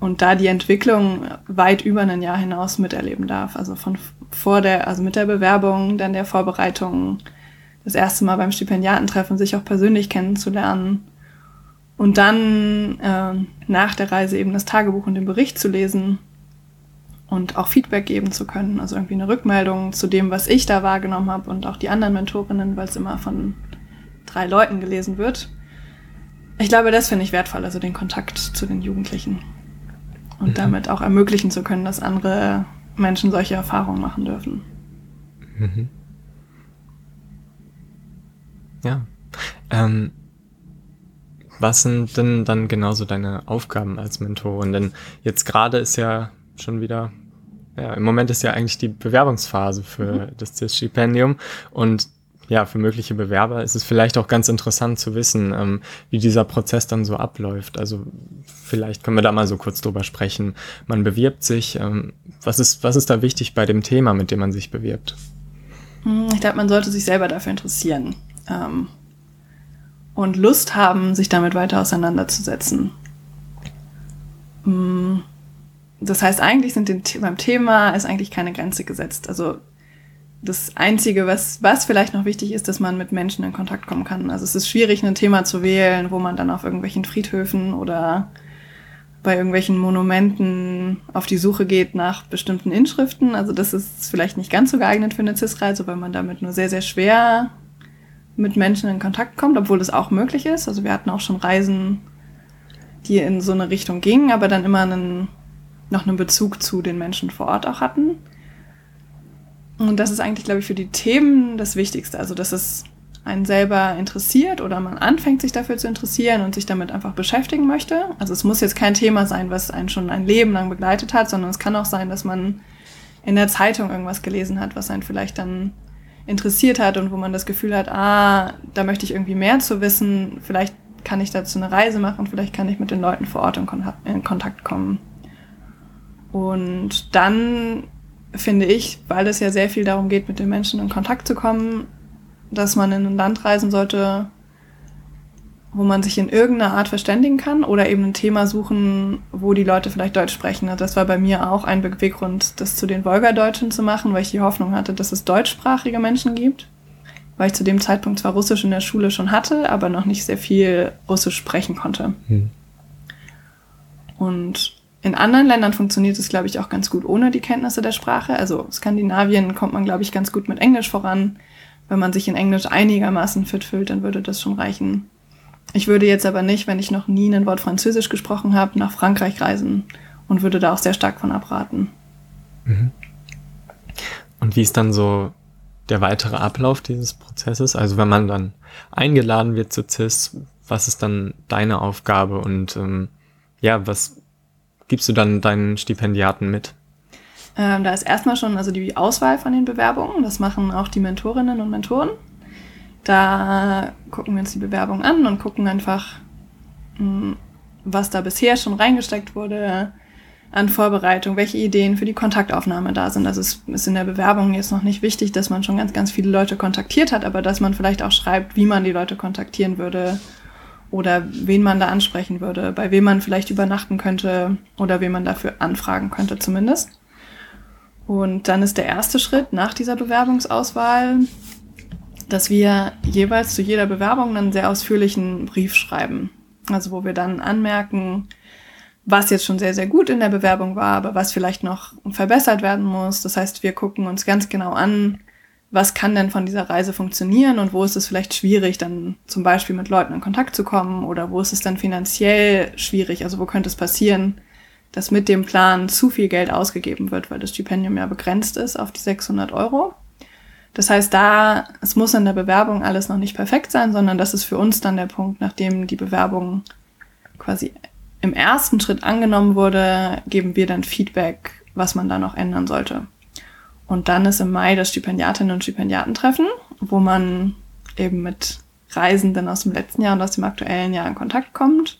und da die Entwicklung weit über ein Jahr hinaus miterleben darf. Also von vor der, also mit der Bewerbung, dann der Vorbereitung, das erste Mal beim Stipendiatentreffen sich auch persönlich kennenzulernen und dann äh, nach der Reise eben das Tagebuch und den Bericht zu lesen und auch Feedback geben zu können, also irgendwie eine Rückmeldung zu dem, was ich da wahrgenommen habe und auch die anderen Mentorinnen, weil es immer von drei Leuten gelesen wird. Ich glaube, das finde ich wertvoll, also den Kontakt zu den Jugendlichen und mhm. damit auch ermöglichen zu können, dass andere Menschen solche Erfahrungen machen dürfen. Mhm. Ja. Ähm, was sind denn dann genauso deine Aufgaben als Mentorin? Denn jetzt gerade ist ja schon wieder, ja, im Moment ist ja eigentlich die Bewerbungsphase für mhm. das CIS-Stipendium und ja, für mögliche Bewerber ist es vielleicht auch ganz interessant zu wissen, ähm, wie dieser Prozess dann so abläuft. Also vielleicht können wir da mal so kurz drüber sprechen. Man bewirbt sich. Ähm, was, ist, was ist da wichtig bei dem Thema, mit dem man sich bewirbt? Hm, ich glaube, man sollte sich selber dafür interessieren ähm, und Lust haben, sich damit weiter auseinanderzusetzen. Mm, das heißt, eigentlich sind den, beim Thema ist eigentlich keine Grenze gesetzt. Also das Einzige, was, was vielleicht noch wichtig ist, dass man mit Menschen in Kontakt kommen kann. Also es ist schwierig, ein Thema zu wählen, wo man dann auf irgendwelchen Friedhöfen oder bei irgendwelchen Monumenten auf die Suche geht nach bestimmten Inschriften. Also das ist vielleicht nicht ganz so geeignet für eine CIS-Reise, weil man damit nur sehr, sehr schwer mit Menschen in Kontakt kommt, obwohl das auch möglich ist. Also wir hatten auch schon Reisen, die in so eine Richtung gingen, aber dann immer einen, noch einen Bezug zu den Menschen vor Ort auch hatten. Und das ist eigentlich, glaube ich, für die Themen das Wichtigste. Also, dass es einen selber interessiert oder man anfängt, sich dafür zu interessieren und sich damit einfach beschäftigen möchte. Also es muss jetzt kein Thema sein, was einen schon ein Leben lang begleitet hat, sondern es kann auch sein, dass man in der Zeitung irgendwas gelesen hat, was einen vielleicht dann interessiert hat und wo man das Gefühl hat, ah, da möchte ich irgendwie mehr zu wissen, vielleicht kann ich dazu eine Reise machen, vielleicht kann ich mit den Leuten vor Ort in Kontakt kommen. Und dann finde ich, weil es ja sehr viel darum geht, mit den Menschen in Kontakt zu kommen, dass man in ein Land reisen sollte, wo man sich in irgendeiner Art verständigen kann oder eben ein Thema suchen, wo die Leute vielleicht Deutsch sprechen. Also das war bei mir auch ein Beweggrund, das zu den Wolgadeutschen zu machen, weil ich die Hoffnung hatte, dass es deutschsprachige Menschen gibt. Weil ich zu dem Zeitpunkt zwar Russisch in der Schule schon hatte, aber noch nicht sehr viel Russisch sprechen konnte. Hm. Und in anderen Ländern funktioniert es, glaube ich, auch ganz gut ohne die Kenntnisse der Sprache. Also Skandinavien kommt man, glaube ich, ganz gut mit Englisch voran. Wenn man sich in Englisch einigermaßen fit fühlt, dann würde das schon reichen. Ich würde jetzt aber nicht, wenn ich noch nie ein Wort Französisch gesprochen habe, nach Frankreich reisen und würde da auch sehr stark von abraten. Mhm. Und wie ist dann so der weitere Ablauf dieses Prozesses? Also wenn man dann eingeladen wird zu CIS, was ist dann deine Aufgabe und ähm, ja, was gibst du dann deinen Stipendiaten mit? Ähm, da ist erstmal schon also die Auswahl von den Bewerbungen. Das machen auch die Mentorinnen und Mentoren. Da gucken wir uns die Bewerbung an und gucken einfach, hm, was da bisher schon reingesteckt wurde an Vorbereitung, welche Ideen für die Kontaktaufnahme da sind. Also es ist in der Bewerbung jetzt noch nicht wichtig, dass man schon ganz, ganz viele Leute kontaktiert hat, aber dass man vielleicht auch schreibt, wie man die Leute kontaktieren würde, oder wen man da ansprechen würde, bei wem man vielleicht übernachten könnte oder wen man dafür anfragen könnte zumindest. Und dann ist der erste Schritt nach dieser Bewerbungsauswahl, dass wir jeweils zu jeder Bewerbung einen sehr ausführlichen Brief schreiben. Also wo wir dann anmerken, was jetzt schon sehr, sehr gut in der Bewerbung war, aber was vielleicht noch verbessert werden muss. Das heißt, wir gucken uns ganz genau an, was kann denn von dieser Reise funktionieren und wo ist es vielleicht schwierig, dann zum Beispiel mit Leuten in Kontakt zu kommen oder wo ist es dann finanziell schwierig, also wo könnte es passieren, dass mit dem Plan zu viel Geld ausgegeben wird, weil das Stipendium ja begrenzt ist auf die 600 Euro. Das heißt, da, es muss in der Bewerbung alles noch nicht perfekt sein, sondern das ist für uns dann der Punkt, nachdem die Bewerbung quasi im ersten Schritt angenommen wurde, geben wir dann Feedback, was man da noch ändern sollte. Und dann ist im Mai das Stipendiatinnen und Stipendiatentreffen, wo man eben mit Reisenden aus dem letzten Jahr und aus dem aktuellen Jahr in Kontakt kommt,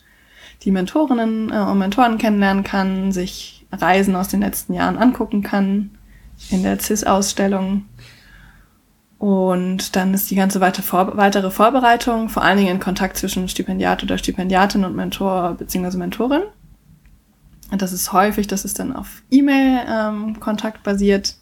die Mentorinnen äh, und Mentoren kennenlernen kann, sich Reisen aus den letzten Jahren angucken kann in der CIS-Ausstellung. Und dann ist die ganze weitere, Vor weitere Vorbereitung, vor allen Dingen in Kontakt zwischen Stipendiat oder Stipendiatin und Mentor bzw. Mentorin. Das ist häufig, das ist dann auf E-Mail-Kontakt ähm, basiert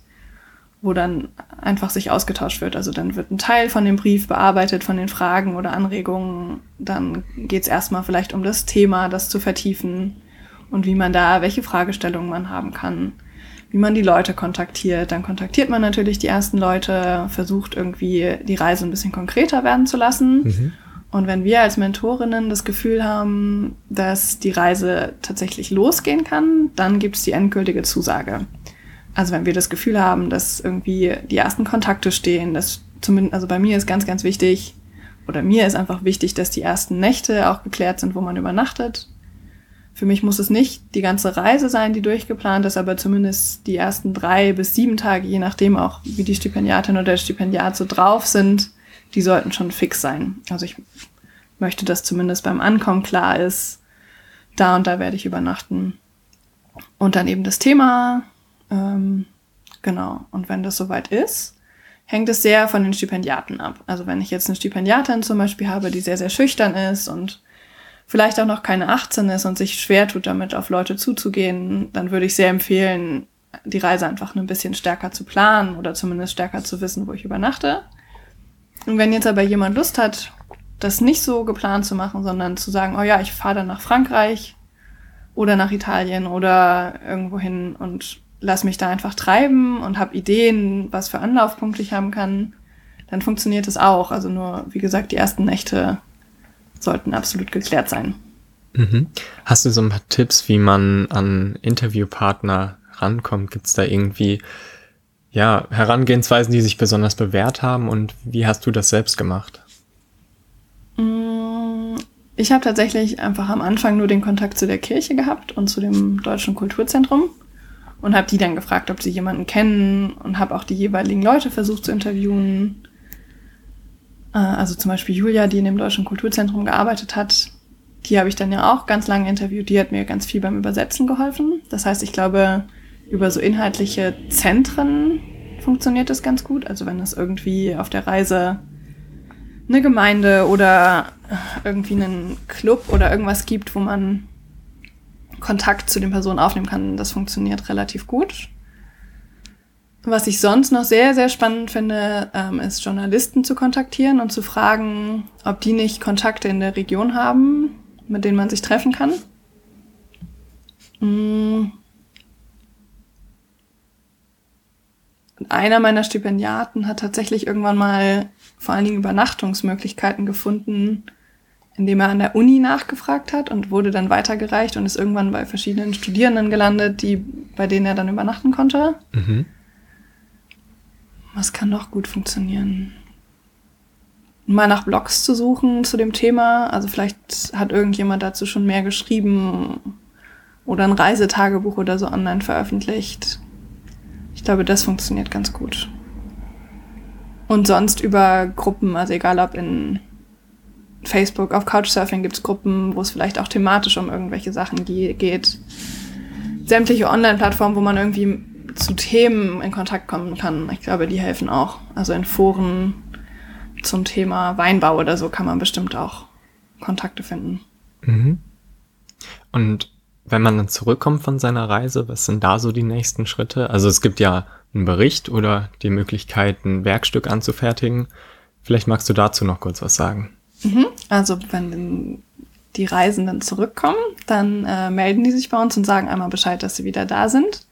wo dann einfach sich ausgetauscht wird. Also dann wird ein Teil von dem Brief bearbeitet, von den Fragen oder Anregungen. Dann geht es erstmal vielleicht um das Thema, das zu vertiefen und wie man da, welche Fragestellungen man haben kann, wie man die Leute kontaktiert. Dann kontaktiert man natürlich die ersten Leute, versucht irgendwie die Reise ein bisschen konkreter werden zu lassen. Mhm. Und wenn wir als Mentorinnen das Gefühl haben, dass die Reise tatsächlich losgehen kann, dann gibt es die endgültige Zusage. Also wenn wir das Gefühl haben, dass irgendwie die ersten Kontakte stehen, dass zumindest, also bei mir ist ganz, ganz wichtig, oder mir ist einfach wichtig, dass die ersten Nächte auch geklärt sind, wo man übernachtet. Für mich muss es nicht die ganze Reise sein, die durchgeplant ist, aber zumindest die ersten drei bis sieben Tage, je nachdem auch, wie die Stipendiatin oder der Stipendiat so drauf sind, die sollten schon fix sein. Also ich möchte, dass zumindest beim Ankommen klar ist, da und da werde ich übernachten. Und dann eben das Thema, ähm, genau. Und wenn das soweit ist, hängt es sehr von den Stipendiaten ab. Also wenn ich jetzt eine Stipendiatin zum Beispiel habe, die sehr, sehr schüchtern ist und vielleicht auch noch keine 18 ist und sich schwer tut, damit auf Leute zuzugehen, dann würde ich sehr empfehlen, die Reise einfach ein bisschen stärker zu planen oder zumindest stärker zu wissen, wo ich übernachte. Und wenn jetzt aber jemand Lust hat, das nicht so geplant zu machen, sondern zu sagen, oh ja, ich fahre dann nach Frankreich oder nach Italien oder irgendwo hin und lass mich da einfach treiben und habe Ideen, was für Anlaufpunkte ich haben kann, dann funktioniert es auch. Also nur, wie gesagt, die ersten Nächte sollten absolut geklärt sein. Mhm. Hast du so ein paar Tipps, wie man an Interviewpartner rankommt? Gibt es da irgendwie ja, Herangehensweisen, die sich besonders bewährt haben und wie hast du das selbst gemacht? Mm, ich habe tatsächlich einfach am Anfang nur den Kontakt zu der Kirche gehabt und zu dem Deutschen Kulturzentrum und habe die dann gefragt, ob sie jemanden kennen und habe auch die jeweiligen Leute versucht zu interviewen. Äh, also zum Beispiel Julia, die in dem Deutschen Kulturzentrum gearbeitet hat, die habe ich dann ja auch ganz lange interviewt. Die hat mir ganz viel beim Übersetzen geholfen. Das heißt, ich glaube, über so inhaltliche Zentren funktioniert das ganz gut. Also wenn es irgendwie auf der Reise eine Gemeinde oder irgendwie einen Club oder irgendwas gibt, wo man Kontakt zu den Personen aufnehmen kann, das funktioniert relativ gut. Was ich sonst noch sehr, sehr spannend finde, ähm, ist Journalisten zu kontaktieren und zu fragen, ob die nicht Kontakte in der Region haben, mit denen man sich treffen kann. Mm. Einer meiner Stipendiaten hat tatsächlich irgendwann mal vor allen Dingen Übernachtungsmöglichkeiten gefunden, indem er an der Uni nachgefragt hat und wurde dann weitergereicht und ist irgendwann bei verschiedenen Studierenden gelandet, die, bei denen er dann übernachten konnte. Mhm. Was kann noch gut funktionieren? Mal nach Blogs zu suchen zu dem Thema. Also vielleicht hat irgendjemand dazu schon mehr geschrieben oder ein Reisetagebuch oder so online veröffentlicht. Ich glaube, das funktioniert ganz gut. Und sonst über Gruppen, also egal ob in Facebook, auf Couchsurfing gibt es Gruppen, wo es vielleicht auch thematisch um irgendwelche Sachen geht. Sämtliche Online-Plattformen, wo man irgendwie zu Themen in Kontakt kommen kann. Ich glaube, die helfen auch. Also in Foren zum Thema Weinbau oder so kann man bestimmt auch Kontakte finden. Mhm. Und wenn man dann zurückkommt von seiner Reise, was sind da so die nächsten Schritte? Also es gibt ja einen Bericht oder die Möglichkeit, ein Werkstück anzufertigen. Vielleicht magst du dazu noch kurz was sagen. Mhm. Also wenn die Reisenden zurückkommen, dann äh, melden die sich bei uns und sagen einmal Bescheid, dass sie wieder da sind,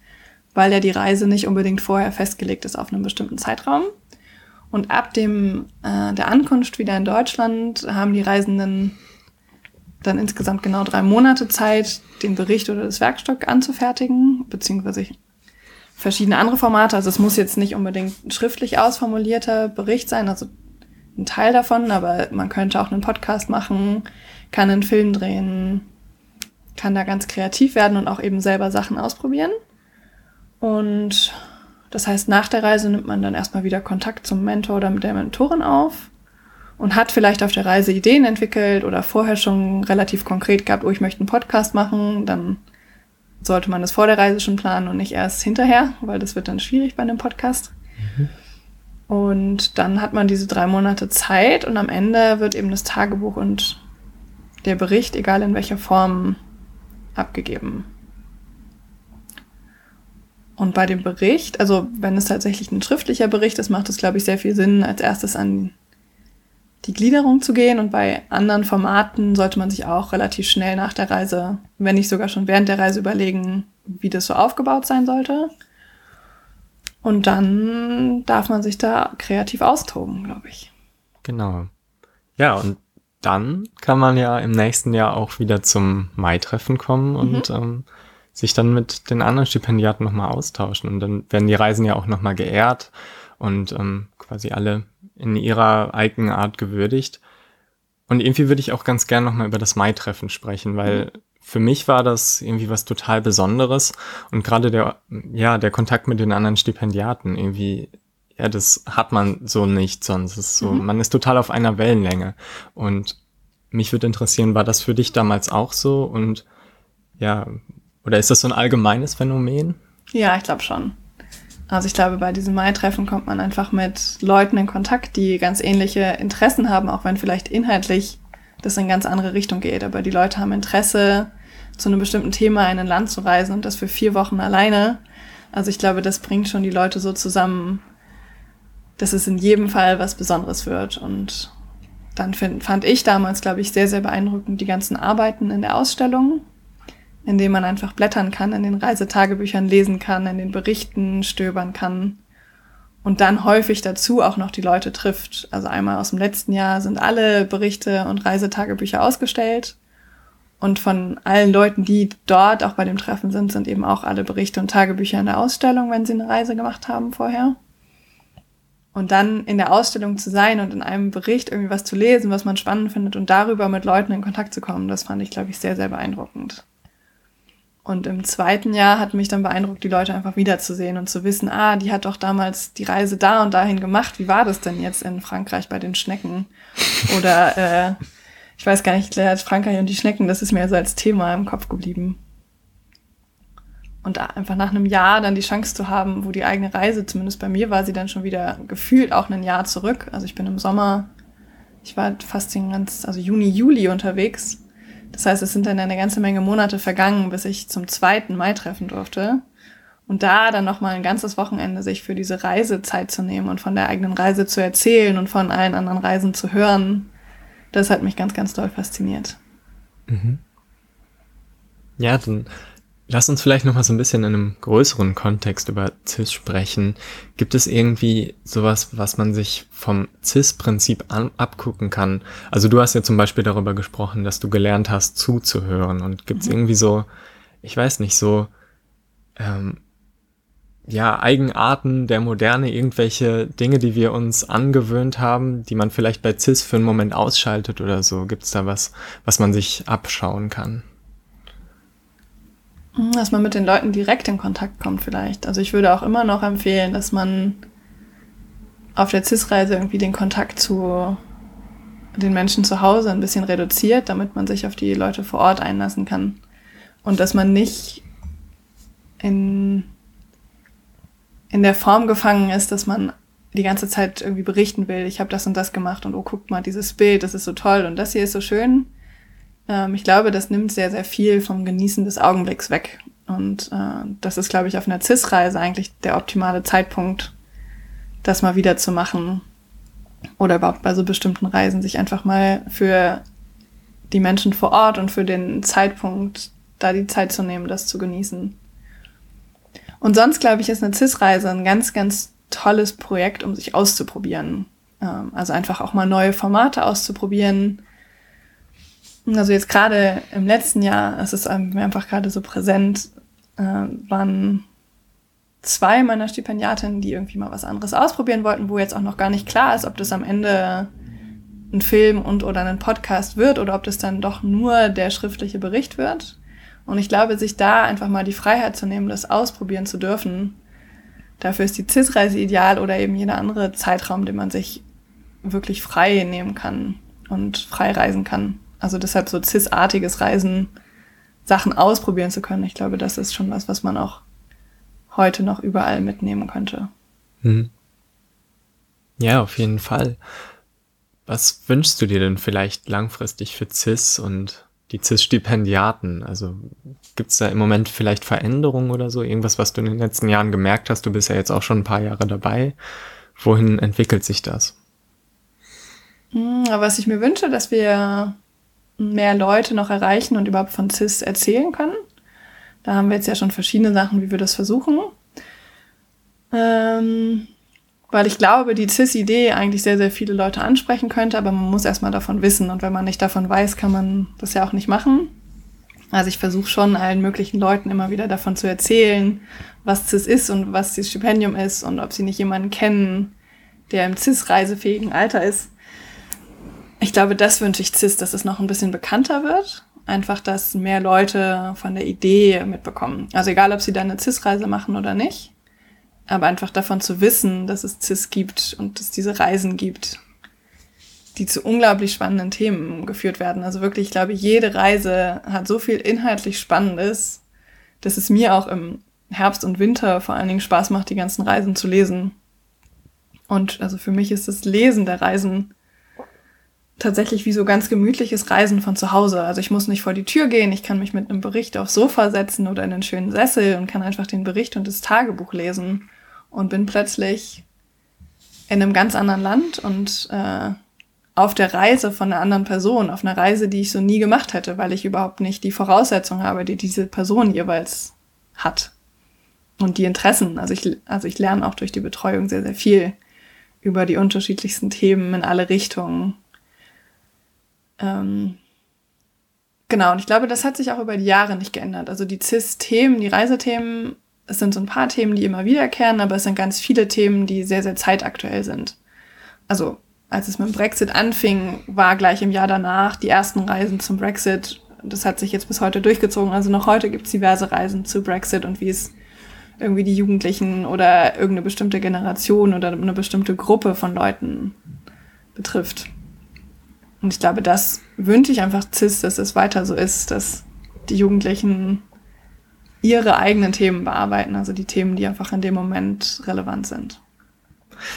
weil ja die Reise nicht unbedingt vorher festgelegt ist auf einen bestimmten Zeitraum. Und ab dem äh, der Ankunft wieder in Deutschland haben die Reisenden dann insgesamt genau drei Monate Zeit, den Bericht oder das Werkstück anzufertigen, beziehungsweise verschiedene andere Formate. Also es muss jetzt nicht unbedingt ein schriftlich ausformulierter Bericht sein, also ein Teil davon, aber man könnte auch einen Podcast machen, kann einen Film drehen, kann da ganz kreativ werden und auch eben selber Sachen ausprobieren. Und das heißt, nach der Reise nimmt man dann erstmal wieder Kontakt zum Mentor oder mit der Mentorin auf und hat vielleicht auf der Reise Ideen entwickelt oder vorher schon relativ konkret gehabt, oh, ich möchte einen Podcast machen, dann sollte man das vor der Reise schon planen und nicht erst hinterher, weil das wird dann schwierig bei einem Podcast. Und dann hat man diese drei Monate Zeit und am Ende wird eben das Tagebuch und der Bericht, egal in welcher Form, abgegeben. Und bei dem Bericht, also wenn es tatsächlich ein schriftlicher Bericht ist, macht es, glaube ich, sehr viel Sinn, als erstes an die Gliederung zu gehen. Und bei anderen Formaten sollte man sich auch relativ schnell nach der Reise, wenn nicht sogar schon während der Reise überlegen, wie das so aufgebaut sein sollte. Und dann darf man sich da kreativ austoben, glaube ich. Genau. Ja, und dann kann man ja im nächsten Jahr auch wieder zum Mai-Treffen kommen mhm. und ähm, sich dann mit den anderen Stipendiaten nochmal austauschen. Und dann werden die Reisen ja auch nochmal geehrt und ähm, quasi alle in ihrer eigenen Art gewürdigt. Und irgendwie würde ich auch ganz gern nochmal über das Mai-Treffen sprechen, weil mhm für mich war das irgendwie was total Besonderes und gerade der, ja, der Kontakt mit den anderen Stipendiaten irgendwie, ja, das hat man so nicht sonst. ist so, mhm. man ist total auf einer Wellenlänge und mich würde interessieren, war das für dich damals auch so und ja, oder ist das so ein allgemeines Phänomen? Ja, ich glaube schon. Also ich glaube, bei diesem Mai-Treffen kommt man einfach mit Leuten in Kontakt, die ganz ähnliche Interessen haben, auch wenn vielleicht inhaltlich das in eine ganz andere Richtung geht. Aber die Leute haben Interesse, zu einem bestimmten Thema in ein Land zu reisen und das für vier Wochen alleine. Also ich glaube, das bringt schon die Leute so zusammen, dass es in jedem Fall was Besonderes wird. Und dann find, fand ich damals, glaube ich, sehr, sehr beeindruckend die ganzen Arbeiten in der Ausstellung, in denen man einfach blättern kann, in den Reisetagebüchern lesen kann, in den Berichten stöbern kann und dann häufig dazu auch noch die Leute trifft. Also einmal aus dem letzten Jahr sind alle Berichte und Reisetagebücher ausgestellt. Und von allen Leuten, die dort auch bei dem Treffen sind, sind eben auch alle Berichte und Tagebücher in der Ausstellung, wenn sie eine Reise gemacht haben vorher. Und dann in der Ausstellung zu sein und in einem Bericht irgendwie was zu lesen, was man spannend findet und darüber mit Leuten in Kontakt zu kommen, das fand ich, glaube ich, sehr, sehr beeindruckend. Und im zweiten Jahr hat mich dann beeindruckt, die Leute einfach wiederzusehen und zu wissen, ah, die hat doch damals die Reise da und dahin gemacht. Wie war das denn jetzt in Frankreich bei den Schnecken? Oder äh, ich weiß gar nicht, Frankreich und die Schnecken, das ist mir so als Thema im Kopf geblieben. Und einfach nach einem Jahr dann die Chance zu haben, wo die eigene Reise, zumindest bei mir war sie dann schon wieder gefühlt auch ein Jahr zurück. Also ich bin im Sommer, ich war fast den ganz, also Juni, Juli unterwegs das heißt, es sind dann eine ganze Menge Monate vergangen, bis ich zum zweiten Mai treffen durfte. Und da dann nochmal ein ganzes Wochenende sich für diese Reise Zeit zu nehmen und von der eigenen Reise zu erzählen und von allen anderen Reisen zu hören, das hat mich ganz, ganz doll fasziniert. Mhm. Ja, dann Lass uns vielleicht noch mal so ein bisschen in einem größeren Kontext über CIS sprechen. Gibt es irgendwie sowas, was man sich vom CIS-Prinzip abgucken kann? Also du hast ja zum Beispiel darüber gesprochen, dass du gelernt hast, zuzuhören. Und gibt es mhm. irgendwie so, ich weiß nicht, so ähm, ja, Eigenarten der Moderne, irgendwelche Dinge, die wir uns angewöhnt haben, die man vielleicht bei CIS für einen Moment ausschaltet oder so? Gibt es da was, was man sich abschauen kann? Dass man mit den Leuten direkt in Kontakt kommt vielleicht. Also ich würde auch immer noch empfehlen, dass man auf der CIS-Reise irgendwie den Kontakt zu den Menschen zu Hause ein bisschen reduziert, damit man sich auf die Leute vor Ort einlassen kann. Und dass man nicht in, in der Form gefangen ist, dass man die ganze Zeit irgendwie berichten will, ich habe das und das gemacht und oh, guckt mal, dieses Bild, das ist so toll und das hier ist so schön, ähm, ich glaube, das nimmt sehr, sehr viel vom Genießen des Augenblicks weg. Und äh, das ist, glaube ich, auf einer CIS-Reise eigentlich der optimale Zeitpunkt, das mal wieder zu machen. Oder überhaupt bei so bestimmten Reisen, sich einfach mal für die Menschen vor Ort und für den Zeitpunkt da die Zeit zu nehmen, das zu genießen. Und sonst, glaube ich, ist eine CIS-Reise ein ganz, ganz tolles Projekt, um sich auszuprobieren. Ähm, also einfach auch mal neue Formate auszuprobieren, also jetzt gerade im letzten Jahr, es ist mir einfach gerade so präsent, äh, waren zwei meiner Stipendiatinnen, die irgendwie mal was anderes ausprobieren wollten, wo jetzt auch noch gar nicht klar ist, ob das am Ende ein Film und oder ein Podcast wird oder ob das dann doch nur der schriftliche Bericht wird. Und ich glaube, sich da einfach mal die Freiheit zu nehmen, das ausprobieren zu dürfen, dafür ist die CIS-Reise ideal oder eben jeder andere Zeitraum, den man sich wirklich frei nehmen kann und frei reisen kann. Also deshalb so cis-artiges Reisen, Sachen ausprobieren zu können. Ich glaube, das ist schon was, was man auch heute noch überall mitnehmen könnte. Hm. Ja, auf jeden Fall. Was wünschst du dir denn vielleicht langfristig für CIS und die CIS-Stipendiaten? Also gibt es da im Moment vielleicht Veränderungen oder so? Irgendwas, was du in den letzten Jahren gemerkt hast? Du bist ja jetzt auch schon ein paar Jahre dabei. Wohin entwickelt sich das? Hm, aber was ich mir wünsche, dass wir mehr Leute noch erreichen und überhaupt von CIS erzählen können. Da haben wir jetzt ja schon verschiedene Sachen, wie wir das versuchen. Ähm, weil ich glaube, die CIS-Idee eigentlich sehr, sehr viele Leute ansprechen könnte, aber man muss erstmal davon wissen. Und wenn man nicht davon weiß, kann man das ja auch nicht machen. Also ich versuche schon allen möglichen Leuten immer wieder davon zu erzählen, was CIS ist und was das Stipendium ist und ob sie nicht jemanden kennen, der im CIS-reisefähigen Alter ist ich glaube, das wünsche ich CIS, dass es noch ein bisschen bekannter wird. Einfach, dass mehr Leute von der Idee mitbekommen. Also egal, ob sie da eine CIS-Reise machen oder nicht. Aber einfach davon zu wissen, dass es CIS gibt und dass es diese Reisen gibt, die zu unglaublich spannenden Themen geführt werden. Also wirklich, ich glaube, jede Reise hat so viel inhaltlich Spannendes, dass es mir auch im Herbst und Winter vor allen Dingen Spaß macht, die ganzen Reisen zu lesen. Und also für mich ist das Lesen der Reisen tatsächlich wie so ganz gemütliches Reisen von zu Hause. Also ich muss nicht vor die Tür gehen, ich kann mich mit einem Bericht aufs Sofa setzen oder in einen schönen Sessel und kann einfach den Bericht und das Tagebuch lesen und bin plötzlich in einem ganz anderen Land und äh, auf der Reise von einer anderen Person, auf einer Reise, die ich so nie gemacht hätte, weil ich überhaupt nicht die Voraussetzungen habe, die diese Person jeweils hat. Und die Interessen. Also ich, also ich lerne auch durch die Betreuung sehr, sehr viel über die unterschiedlichsten Themen in alle Richtungen. Ähm, genau, und ich glaube, das hat sich auch über die Jahre nicht geändert. Also die CIS-Themen, die Reisethemen, es sind so ein paar Themen, die immer wiederkehren, aber es sind ganz viele Themen, die sehr, sehr zeitaktuell sind. Also als es mit dem Brexit anfing, war gleich im Jahr danach die ersten Reisen zum Brexit. Das hat sich jetzt bis heute durchgezogen. Also noch heute gibt es diverse Reisen zu Brexit und wie es irgendwie die Jugendlichen oder irgendeine bestimmte Generation oder eine bestimmte Gruppe von Leuten betrifft. Und ich glaube, das wünsche ich einfach CIS, dass es weiter so ist, dass die Jugendlichen ihre eigenen Themen bearbeiten, also die Themen, die einfach in dem Moment relevant sind.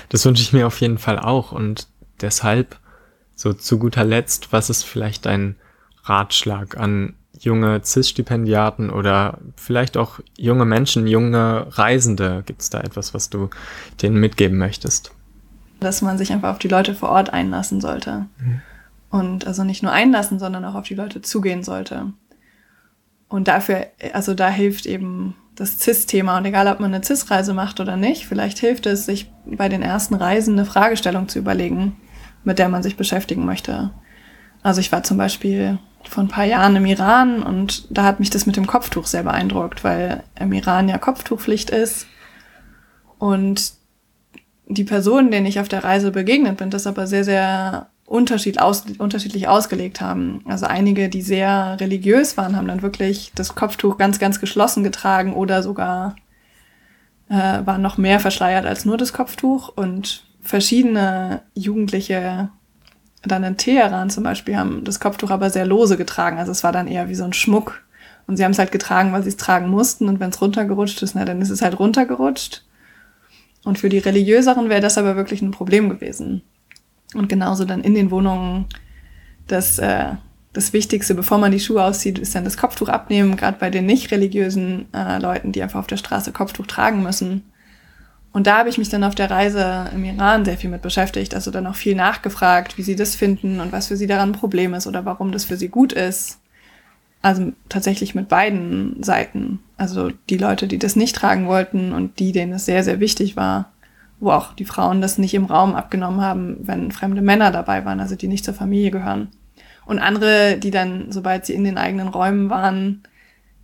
Das wünsche ich mir auf jeden Fall auch und deshalb so zu guter Letzt, was ist vielleicht dein Ratschlag an junge CIS-Stipendiaten oder vielleicht auch junge Menschen, junge Reisende? Gibt es da etwas, was du denen mitgeben möchtest? Dass man sich einfach auf die Leute vor Ort einlassen sollte. Mhm. Und also nicht nur einlassen, sondern auch auf die Leute zugehen sollte. Und dafür, also da hilft eben das CIS-Thema. Und egal, ob man eine CIS-Reise macht oder nicht, vielleicht hilft es, sich bei den ersten Reisen eine Fragestellung zu überlegen mit der man sich beschäftigen möchte. Also ich war zum Beispiel vor ein paar Jahren im Iran und da hat mich das mit dem Kopftuch sehr beeindruckt, weil im Iran ja Kopftuchpflicht ist. Und die Personen, denen ich auf der Reise begegnet bin, das aber sehr, sehr unterschied aus, unterschiedlich ausgelegt haben. Also einige, die sehr religiös waren, haben dann wirklich das Kopftuch ganz, ganz geschlossen getragen oder sogar äh, waren noch mehr verschleiert als nur das Kopftuch. Und verschiedene Jugendliche dann in Teheran zum Beispiel haben das Kopftuch aber sehr lose getragen. Also es war dann eher wie so ein Schmuck. Und sie haben es halt getragen, weil sie es tragen mussten. Und wenn es runtergerutscht ist, na, dann ist es halt runtergerutscht. Und für die Religiöseren wäre das aber wirklich ein Problem gewesen. Und genauso dann in den Wohnungen das, äh, das Wichtigste, bevor man die Schuhe auszieht, ist dann das Kopftuch abnehmen, gerade bei den nicht religiösen äh, Leuten, die einfach auf der Straße Kopftuch tragen müssen. Und da habe ich mich dann auf der Reise im Iran sehr viel mit beschäftigt, also dann auch viel nachgefragt, wie sie das finden und was für sie daran ein Problem ist oder warum das für sie gut ist. Also tatsächlich mit beiden Seiten. Also die Leute, die das nicht tragen wollten und die, denen es sehr, sehr wichtig war, wo auch die Frauen das nicht im Raum abgenommen haben, wenn fremde Männer dabei waren, also die nicht zur Familie gehören. Und andere, die dann, sobald sie in den eigenen Räumen waren,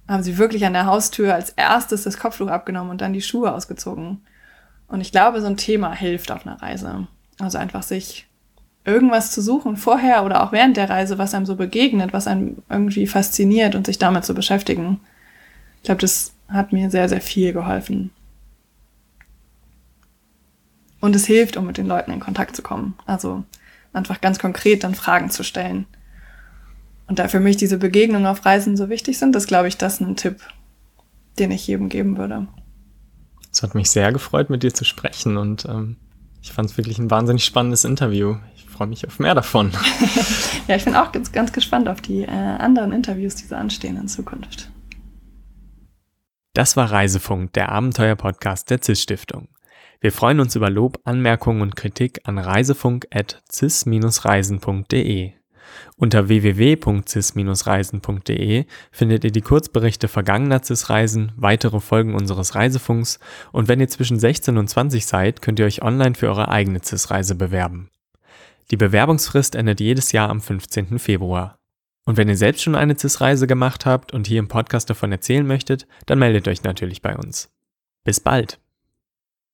haben sie wirklich an der Haustür als erstes das Kopftuch abgenommen und dann die Schuhe ausgezogen. Und ich glaube, so ein Thema hilft auf einer Reise. Also einfach sich irgendwas zu suchen, vorher oder auch während der Reise, was einem so begegnet, was einem irgendwie fasziniert und sich damit zu beschäftigen. Ich glaube, das hat mir sehr, sehr viel geholfen. Und es hilft, um mit den Leuten in Kontakt zu kommen. Also einfach ganz konkret dann Fragen zu stellen. Und da für mich diese Begegnungen auf Reisen so wichtig sind, ist, glaube ich, das ein Tipp, den ich jedem geben würde. Es hat mich sehr gefreut, mit dir zu sprechen und ähm, ich fand es wirklich ein wahnsinnig spannendes Interview. Ich freue mich auf mehr davon. ja, ich bin auch ganz, ganz gespannt auf die äh, anderen Interviews, die so anstehen in Zukunft. Das war Reisefunk, der Abenteuer-Podcast der CIS-Stiftung. Wir freuen uns über Lob, Anmerkungen und Kritik an reisefunk.cis-reisen.de. Unter www.cis-reisen.de findet ihr die Kurzberichte vergangener CIS-Reisen, weitere Folgen unseres Reisefunks und wenn ihr zwischen 16 und 20 seid, könnt ihr euch online für eure eigene CIS-Reise bewerben. Die Bewerbungsfrist endet jedes Jahr am 15. Februar. Und wenn ihr selbst schon eine CIS-Reise gemacht habt und hier im Podcast davon erzählen möchtet, dann meldet euch natürlich bei uns. Bis bald!